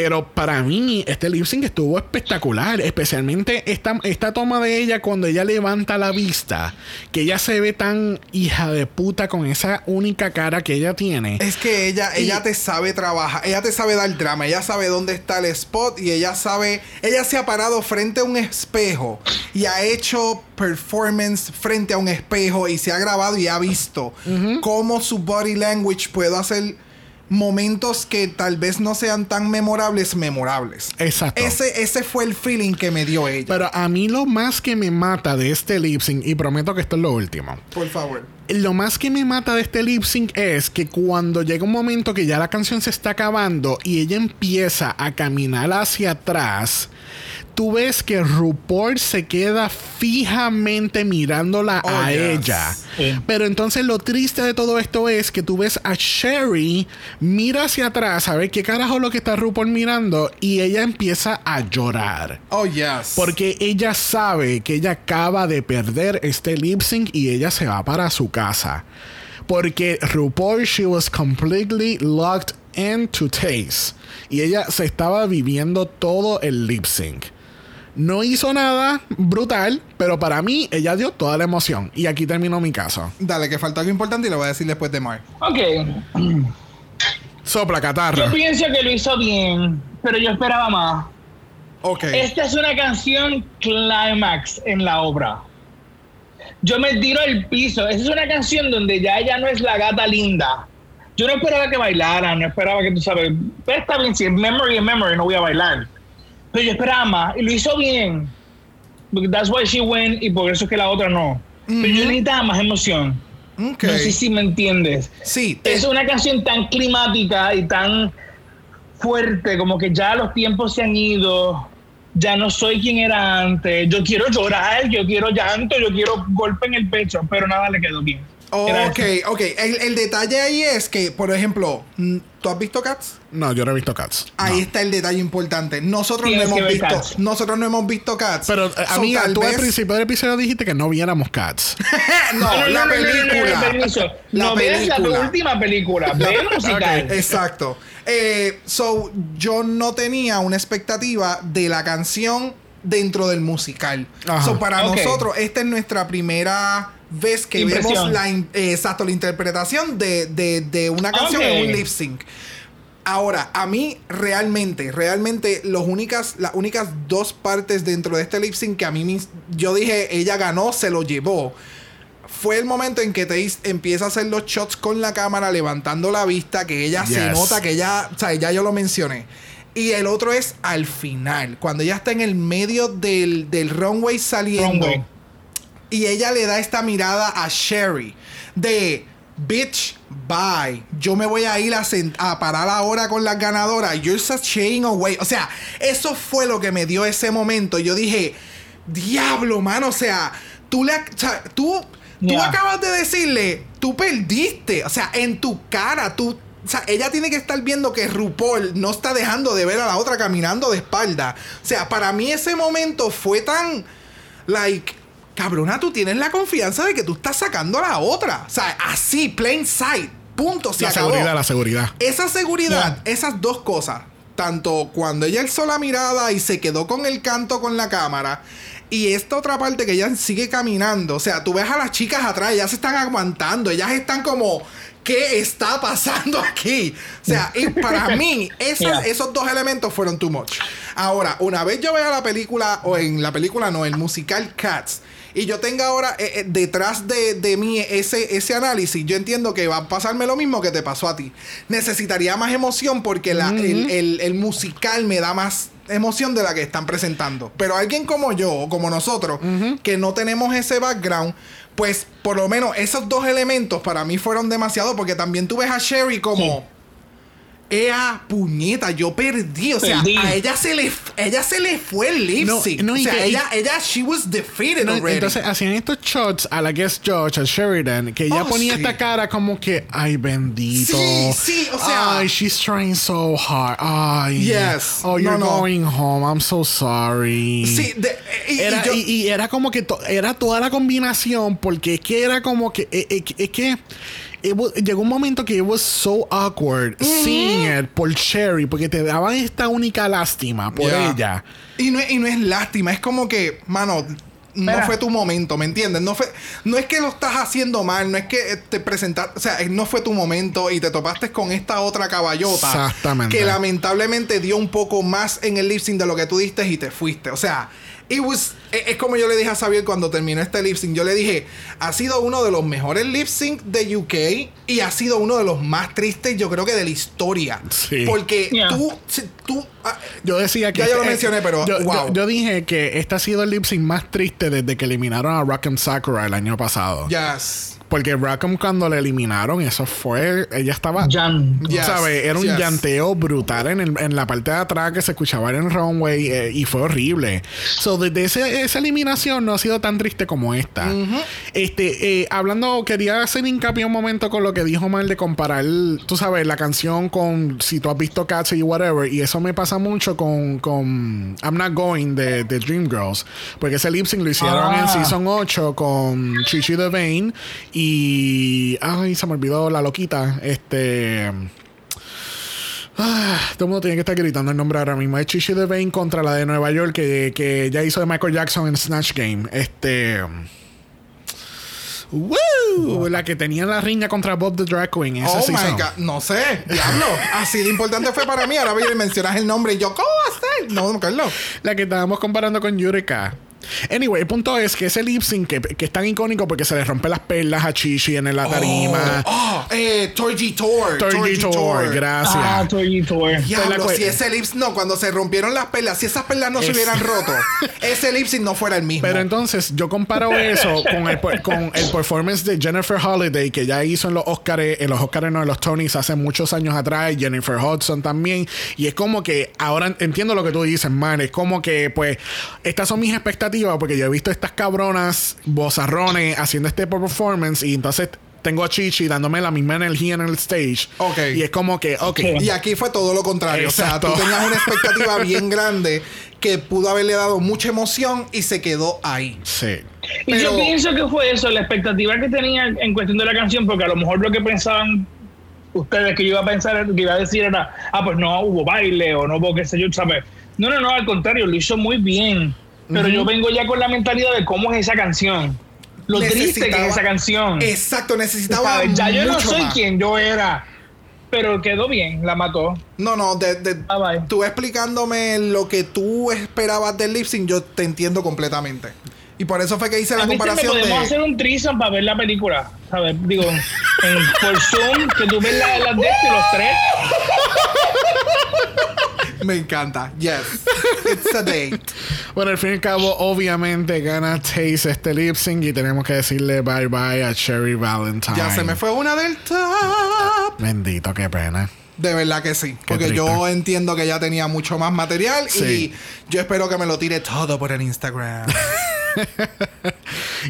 Pero para mí, este lip sync estuvo espectacular. Especialmente esta, esta toma de ella cuando ella levanta la vista. Que ella se ve tan hija de puta con esa única cara que ella tiene. Es que ella, Y- ella te sabe trabajar, ella te sabe dar drama, ella sabe dónde está el spot y ella sabe, ella se ha parado frente a un espejo y ha hecho performance frente a un espejo y se ha grabado y ha visto cómo su body language puede hacer momentos que tal vez no sean tan memorables, memorables. Exacto. Ese, ese fue el feeling que me dio ella. Pero a mí lo más que me mata de este lip sync, y prometo que esto es lo último. Por favor. Lo más que me mata de este lip sync es que cuando llega un momento que ya la canción se está acabando y ella empieza a caminar hacia atrás, tú ves que RuPaul se queda fijamente mirándola Oh, a yes. ella. Sí. Pero entonces lo triste de todo esto es que tú ves a Sherry, mira hacia atrás a ver qué carajo es lo que está RuPaul mirando y ella empieza a llorar. Oh, yes. Porque ella sabe que ella acaba de perder este lip sync y ella se va para su casa. Porque RuPaul, she was completely locked into Taste. Y ella se estaba viviendo todo el lip sync. No hizo nada brutal, pero para mí ella dio toda la emoción. Y aquí terminó mi caso. Dale, que falta algo importante y lo voy a decir después de Mar. Ok, Sopla, catarro. yo pienso que lo hizo bien, pero yo esperaba más. Ok. Esta es una canción climax en la obra. Yo me tiro al piso. Esa es una canción donde ya ella no es la gata linda. Yo no esperaba que bailara, no esperaba que tú sabes. Está bien, si es memory es memory, no voy a bailar. Pero yo esperaba más y lo hizo bien. Porque that's why she win y por eso es que la otra no. Pero yo necesitaba más emoción. No sé si me entiendes. Sí. Es una canción tan climática y tan fuerte, como que ya los tiempos se han ido, ya no soy quien era antes, yo quiero llorar, yo quiero llanto, yo quiero golpe en el pecho, pero nada le quedó bien. Ok, ok. El, el detalle ahí es que, por ejemplo, mm, ¿tú has visto Cats? No, yo no he visto Cats. Ahí No. está el detalle importante. Nosotros no Tienes hemos visto. Cats. Nosotros no hemos visto Cats. Pero, eh, So, amiga, tú al vez- principio del episodio dijiste que no viéramos Cats. no, la película. no veas la película. última película, ve musical. Exacto. Eh, so, yo no tenía una expectativa de la canción dentro del musical. Ajá. So, para nosotros, esta es nuestra primera vez que Impresión. vemos la, in- eh, exacto, la interpretación de, de- de una canción en un lip sync. Ahora, a mí realmente, realmente, los únicas, las únicas dos partes dentro de este lip sync que a mí me- yo dije, ella ganó, se lo llevó. Fue el momento en que Taze empieza a hacer los shots con la cámara, levantando la vista, que ella se nota que ella, o sea, ya yo lo mencioné. Y el otro es al final, cuando ella está en el medio del, del runway saliendo. Runway. Y ella le da esta mirada a Sherry de bitch bye. Yo me voy a ir a, a parar ahora con las ganadoras you're just shaying away o sea eso fue lo que me dio ese momento. Yo dije diablo mano o sea tú le tú tú acabas de decirle tú perdiste o sea en tu cara tú o sea, ella tiene que estar viendo que RuPaul no está dejando de ver a la otra caminando de espalda. O sea, para mí ese momento fue tan like, cabrona, tú tienes la confianza de que tú estás sacando a la otra. O sea, así, plain sight. Punto. Se La acabó. seguridad, la seguridad. Esa seguridad, esas dos cosas, tanto cuando ella alzó la mirada y se quedó con el canto con la cámara, y esta otra parte que ella sigue caminando, o sea, tú ves a las chicas atrás, ellas se están aguantando, ellas están como, ¿qué está pasando aquí? O sea, y para mí, Yeah. esos dos elementos fueron too much. Ahora, una vez yo vea la película, o en la película no, el musical Cats, y yo tenga ahora eh, eh, detrás de, de mí ese, ese análisis, yo entiendo que va a pasarme lo mismo que te pasó a ti. Necesitaría más emoción porque la- el, el- el musical me da más emoción de la que están presentando. Pero alguien como yo o como nosotros, que no tenemos ese background, pues por lo menos esos dos elementos para mí fueron demasiado porque también tú ves a Sherry como... Ea, puñeta, yo perdí. O sea, Perdí. a ella se le, ella se le fue el lip No, sync. no, o y sea, que- y- ella, ella, she was defeated No, already. entonces hacían estos shots a la guest judge, a Sheridan, que ella Oh, ponía sí. esta cara como que, ay bendito. Sí, sí, o sea- Ay, she's trying so hard. Ay. Yes. Oh, you're No, no. going home. I'm so sorry. sí, de- y, y Era, yo- y, y era como que to- era toda la combinación porque es que era como que eh, eh, es que it llegó un momento que it was so awkward seeing it por Sherry porque te daban esta única lástima por Yeah. ella Y no, es- y no es lástima, es como que, mano, no Mira. fue tu momento, ¿me entiendes? No fue, no es que lo estás haciendo mal, no es que te presentaste, o sea, eh, no fue tu momento y te topaste con esta otra caballota. Exactamente. Que lamentablemente dio un poco más en el lip sync de lo que tú diste y te fuiste. O sea, it was, es, es como yo le dije a Xavier cuando terminó este lip sync. Yo le dije, ha sido uno de los mejores lip sync de UK y ha sido uno de los más tristes, yo creo que de la historia. Sí. Porque Yeah. tú, si- tú, ah, yo decía que Ya yo lo este- mencioné, pero, yo, wow. yo- yo dije que este ha sido el lip sync más triste desde que eliminaron a Rock'em Sakura el año pasado yes. Porque Rock'em cuando le eliminaron eso fue ella estaba Jan. Yes, ¿Sabes? Era un yes. llanteo brutal en, el- en la parte de atrás que se escuchaba en el runway eh, y fue horrible. So, desde ese- esa eliminación no ha sido tan triste como esta. Este, eh, hablando, quería hacer hincapié un momento con lo que dijo Mal de comparar, tú sabes, la canción con si tú has visto Cats y whatever. Y eso me pasa mucho con, con I'm Not Going de, de Dreamgirls. Porque ese lip sync lo hicieron en Ah. Season 8 con Chichi Devane y. Ay, se me olvidó la loquita. Este. Ah, todo el mundo tiene que estar gritando el nombre ahora mismo. Es Chichi Devane contra la de Nueva York que, que ella hizo de Michael Jackson en Snatch Game. Este. ¡Woo! La que tenía la riña contra Bob the Drag Queen. esa Oh season. my god, no sé, diablo. Así de importante fue para mí. Ahora voy a mencionar el nombre y yo, ¿cómo va a ser? No, Carlos. La que estábamos comparando con Yurika. Anyway, el punto es que ese lip sync que, que es tan icónico porque se le rompe las perlas a Chichi en la tarima. Oh, eh, Torgy Tour. Torgy Tour, gracias. Ah, Toy Tour. Diablo, Pues la si ese lips no, cuando se rompieron las perlas, si esas perlas no se hubieran roto, ese lip sync no fuera el mismo. Pero entonces yo comparo eso con el, per- con el performance de Jennifer Holiday que ya hizo en los Oscars, en los Oscars no, en los Tonys hace muchos años atrás, Jennifer Hudson también. Y es como que ahora entiendo lo que tú dices, man. Es como que, pues, estas son mis expectativas porque yo he visto estas cabronas bozarrones haciendo este performance y entonces tengo a Chichi dándome la misma energía en el stage. Ok. Y es como que, ok. Y aquí fue todo lo contrario. O sea, tú tenías una expectativa bien grande que pudo haberle dado mucha emoción y se quedó ahí. Sí. Y Pero- yo pienso que fue eso, la expectativa que tenía en cuestión de la canción, porque a lo mejor lo que pensaban ustedes que yo iba a pensar, que iba a decir era, ah, pues no hubo baile o no hubo qué sé yo, ¿sabes? No, no, no, al contrario, lo hizo muy bien. Pero yo vengo ya con la mentalidad de cómo es esa canción. Lo triste que es esa canción. Exacto, necesitaba. ¿Sabes? Ya yo no soy más. quien yo era. Pero quedó bien, la mató. No, no, de, de- Bye, bye. tú explicándome lo que tú esperabas del lip sync, yo te entiendo completamente. Y por eso fue que hice la se me comparación podemos de. hacer un threesome para ver la película, ¿sabes? Digo, en- por Zoom, que tú ves la- las de estos y los tres. Me encanta. Yes. It's a date. Bueno, al fin y al cabo, obviamente gana Taste este lip sync y tenemos que decirle bye bye a Cherry Valentine. Ya se me fue una del top. Bendito, qué pena. De verdad que sí. Porque yo entiendo que ya tenía mucho más material Sí. y yo espero que me lo tire todo por el Instagram.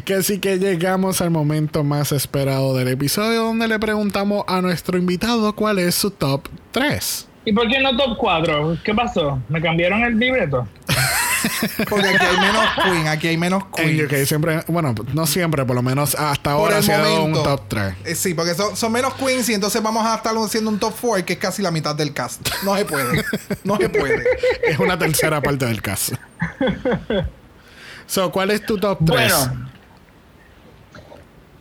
Que así que llegamos al momento más esperado del episodio donde le preguntamos a nuestro invitado cuál es su top 3. ¿Y por qué no top 4? ¿Qué pasó? ¿Me cambiaron el libreto? Porque aquí hay menos queen, aquí hay menos En queen. UK siempre, bueno, no siempre, por lo menos hasta Por ahora ha dado un top 3. Eh, sí, porque son, son menos queens y entonces vamos a estar haciendo un top 4 que es casi la mitad del cast. No se puede. No se puede. Es una tercera parte del caso. So, ¿cuál es tu top 3? Bueno,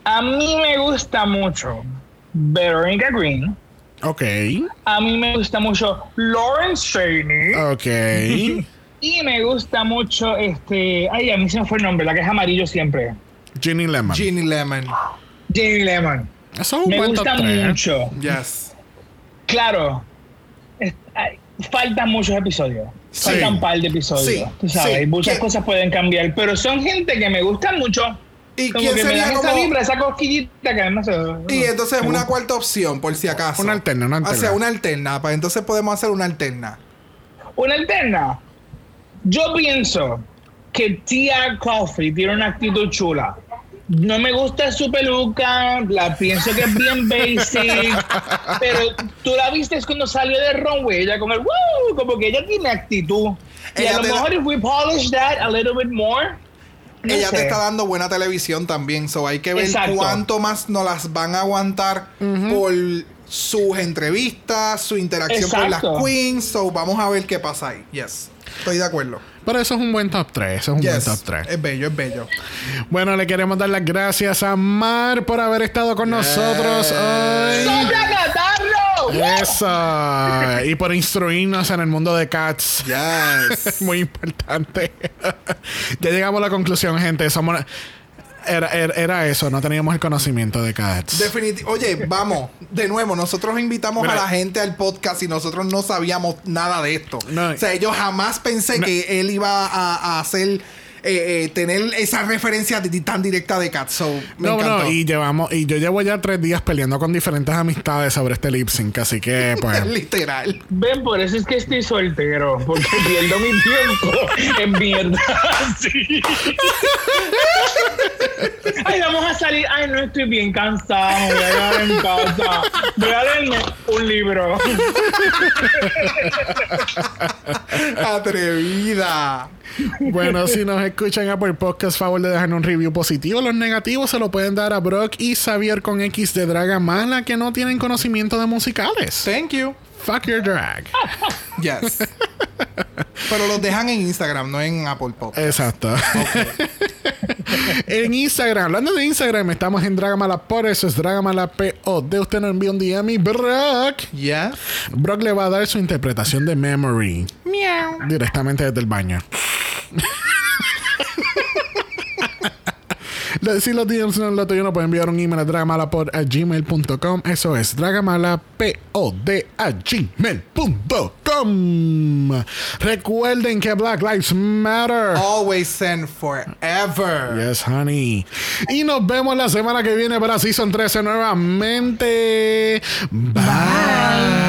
a mí me gusta mucho Veronica Green. Ok. A mí me gusta mucho Lawrence Cheney. Ok. Y me gusta mucho este. Ay, a mí se me fue el nombre, la que es amarillo siempre. Ginny Lemon. Ginny Lemon. Jenny Lemon. Eso es un Me buen gusta top 3. mucho. Yes. Claro. es- ay, faltan muchos episodios. Sí. Faltan un par de episodios. Sí, Tú sabes, sí. muchas ¿Qué- cosas pueden cambiar. Pero son gente que me gustan mucho. ¿Y Como quién que me sería dan esa como.? vibra, esa cosquillita que no sé. Y entonces una cuarta opción, por si acaso. Una alterna, una alterna. O sea, una alterna. Pues entonces podemos hacer una alterna. Una alterna. Yo pienso que Tia Coffee tiene una actitud chula. No me gusta su peluca, la pienso que es bien basic, pero tú la viste cuando salió de runway, ella con el woo, como que ella tiene actitud. Y Ella a lo mejor if we polish that a little bit more, no Ella te está dando buena televisión también. So hay que ver Exacto. cuánto más nos las van a aguantar por sus entrevistas, su interacción con las queens. So vamos a ver qué pasa ahí. Yes. Estoy de acuerdo. Pero eso es un buen top 3. Eso es un Yes. buen top 3. Es bello, es bello. Bueno, le queremos dar las gracias a Mar por haber estado con nosotros hoy. Eso. Y por instruirnos en el mundo de Cats. Yes. Muy importante. ya llegamos a la conclusión, gente. Somos. Era, era, era eso, no teníamos el conocimiento de Cats. Definiti- Oye, vamos, de nuevo, nosotros invitamos Mira. a la gente al podcast y nosotros no sabíamos nada de esto. No. O sea, yo jamás pensé No. que él iba a, a hacer, eh, eh, tener esa referencia tan directa de Cat. So, me no, encantó. no, y llevamos, y yo llevo ya tres días peleando con diferentes amistades sobre este lip sync, así que pues. Literal. Ven, por eso es que estoy soltero, porque pierdo mi tiempo en mierda. Sí. Ay, vamos a salir. Ay, no estoy bien cansada. Me voy a en casa. Voy a leerme un libro. Atrevida. Bueno, si nos escuchan a por podcast, favor de dejarnos un review positivo. Los negativos se lo pueden dar a Brock y Xavier con X de Draga Mala que no tienen conocimiento de musicales. Thank you. Fuck your drag. Yes. Pero los dejan en Instagram, no en Apple Podcast. Exacto. en Instagram, hablando de Instagram, estamos en Dragamala por eso es Dragamala POD. Usted nos envía un DM y Brock. Yes. Brock le va a dar su interpretación de Memory Miau. directamente desde el baño. Le- Si los DMs no lo tuyo, no pueden enviar un email a dragamalapod a gmail.com. Eso es dragamalapod a gmail.com. Recuerden que Black Lives Matter. Always and forever. Yes, honey. Y nos vemos la semana que viene para Season 13 nuevamente. Bye.